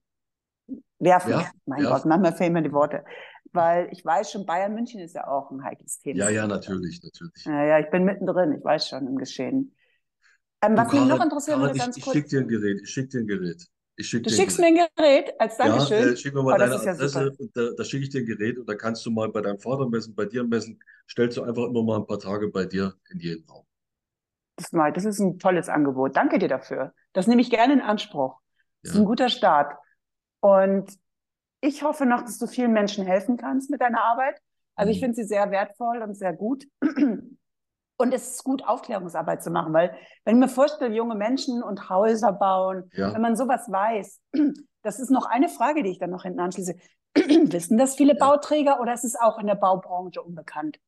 Werfen. Ja, mein ja. Gott, manchmal fehlen mir die Worte. Weil ich weiß schon, Bayern München ist ja auch ein heikles Thema. Ja, ja, natürlich, natürlich. Ja, ja, ich bin mittendrin, ich weiß schon im Geschehen. Ähm, was mich noch interessiert würde, ganz ich, kurz. Ich schicke dir ein Gerät, ich schicke dir ein Gerät. Schick du schickst mir ein Gerät als Dankeschön? Ja, äh, schick mir mal oh, deine Adresse ja und da, da schicke ich dir ein Gerät und da kannst du mal bei deinem Vater messen, bei dir messen, stellst du einfach immer mal ein paar Tage bei dir in jeden Raum. Das, mal, das ist ein tolles Angebot. Danke dir dafür. Das nehme ich gerne in Anspruch. Das ja. ist ein guter Start. Und ich hoffe noch, dass du vielen Menschen helfen kannst mit deiner Arbeit. Also mhm. ich finde sie sehr wertvoll und sehr gut. Und es ist gut, Aufklärungsarbeit zu machen, weil wenn ich mir vorstelle, junge Menschen und Häuser bauen, ja. wenn man sowas weiß, das ist noch eine Frage, die ich dann noch hinten anschließe. Wissen das viele ja. Bauträger oder ist es auch in der Baubranche unbekannt?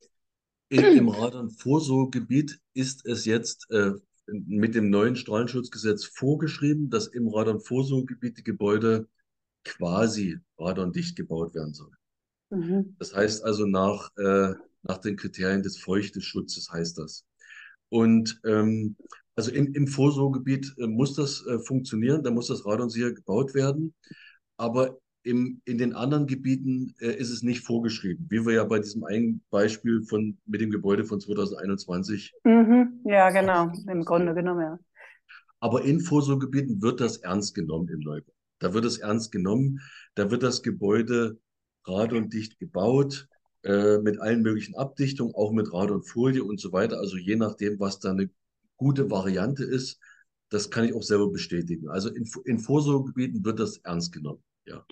In, Im Radon-Vorsorgegebiet ist es jetzt äh, mit dem neuen Strahlenschutzgesetz vorgeschrieben, dass im Radon-Vorsorgegebiet die Gebäude quasi radondicht gebaut werden sollen. Mhm. Das heißt also nach äh, nach den Kriterien des Feuchteschutzes heißt das. Und ähm, also im, im Vorsorgegebiet äh, muss das äh, funktionieren, da muss das radonsicher gebaut werden. Aber im, in den anderen Gebieten äh, ist es nicht vorgeschrieben, wie wir ja bei diesem einen Beispiel von, mit dem Gebäude von 2021. Mhm, ja, genau, im Grunde genommen, ja. Aber in Vorsorgegebieten wird das ernst genommen im Neubau. Da wird es ernst genommen, da wird das Gebäude radondicht gebaut, äh, mit allen möglichen Abdichtungen, auch mit Radonfolie und so weiter. Also je nachdem, was da eine gute Variante ist, das kann ich auch selber bestätigen. Also in, in Vorsorgegebieten wird das ernst genommen, ja.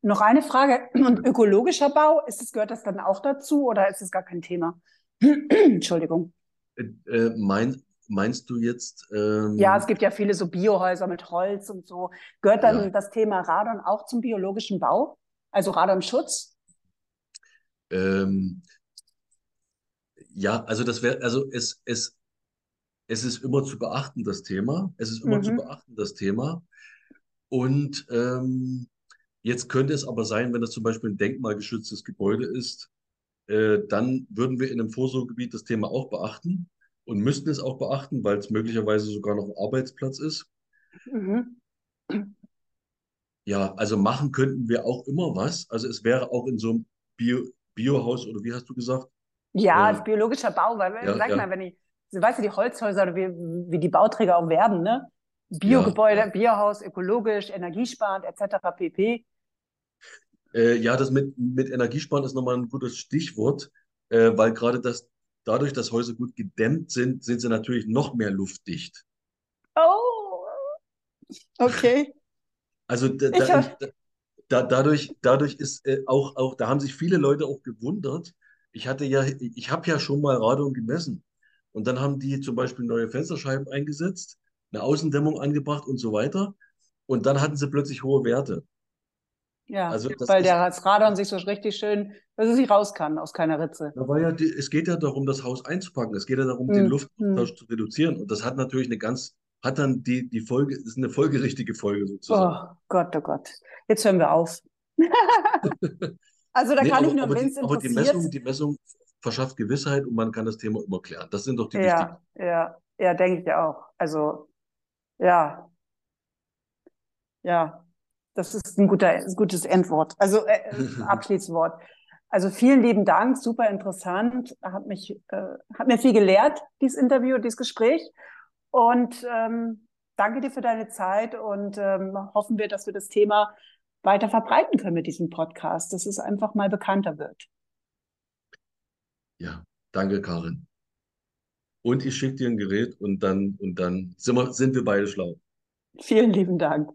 Noch eine Frage. Und ökologischer Bau, ist das, gehört das dann auch dazu oder ist das gar kein Thema? Entschuldigung. Äh, äh, mein, meinst du jetzt? Ähm, ja, es gibt ja viele so Biohäuser mit Holz und so. Gehört dann ja. das Thema Radon auch zum biologischen Bau? Also Radonschutz? Ähm, ja, also das wäre, also es, es, es ist immer zu beachten, das Thema. Es ist immer mhm. zu beachten, das Thema. Und ähm, jetzt könnte es aber sein, wenn das zum Beispiel ein denkmalgeschütztes Gebäude ist, äh, dann würden wir in einem Vorsorgegebiet das Thema auch beachten und müssten es auch beachten, weil es möglicherweise sogar noch ein Arbeitsplatz ist. Mhm. Ja, also machen könnten wir auch immer was. Also es wäre auch in so einem Bio, Biohaus oder wie hast du gesagt? Ja, äh, biologischer Bau, weil, ja, sag ja. mal, wenn ich, weißt du, die Holzhäuser oder wie, wie die Bauträger auch werden, ne? Biogebäude, ja, Biohaus, ökologisch, energiesparend, etc. pp. Äh, ja, das mit, mit Energiesparen ist nochmal ein gutes Stichwort, äh, weil gerade das, dadurch, dass Häuser gut gedämmt sind, sind sie natürlich noch mehr luftdicht. Oh, okay. Also da, da, da, dadurch, dadurch ist äh, auch, auch, da haben sich viele Leute auch gewundert. Ich hatte ja, ich habe ja schon mal Radon gemessen. Und dann haben die zum Beispiel neue Fensterscheiben eingesetzt, eine Außendämmung angebracht und so weiter. Und dann hatten sie plötzlich hohe Werte. Ja, also weil der das Radon sich so richtig schön, dass es nicht raus kann aus keiner Ritze. Da war ja die, es geht ja darum, das Haus einzupacken. Es geht ja darum, hm. den Luftaustausch hm. zu reduzieren. Und das hat natürlich eine ganz hat dann die, die Folge, ist eine folgerichtige Folge sozusagen. Oh Gott, oh Gott. Jetzt hören wir auf. also da nee, kann aber, ich nur, wenn es Aber die Messung, die Messung verschafft Gewissheit und man kann das Thema immer klären. Das sind doch die ja, wichtigen. Ja, ja, denke ich auch. Also, ja. Ja, das ist ein, guter, gutes Endwort, also äh, Abschließwort. Also vielen lieben Dank, super interessant, hat mich, äh, hat mir viel gelehrt, dieses Interview, dieses Gespräch. Und ähm, danke dir für deine Zeit und ähm, hoffen wir, dass wir das Thema weiter verbreiten können mit diesem Podcast, dass es einfach mal bekannter wird. Ja, danke, Karin. Und ich schicke dir ein Gerät und dann, und dann sind wir, sind wir beide schlau. Vielen lieben Dank.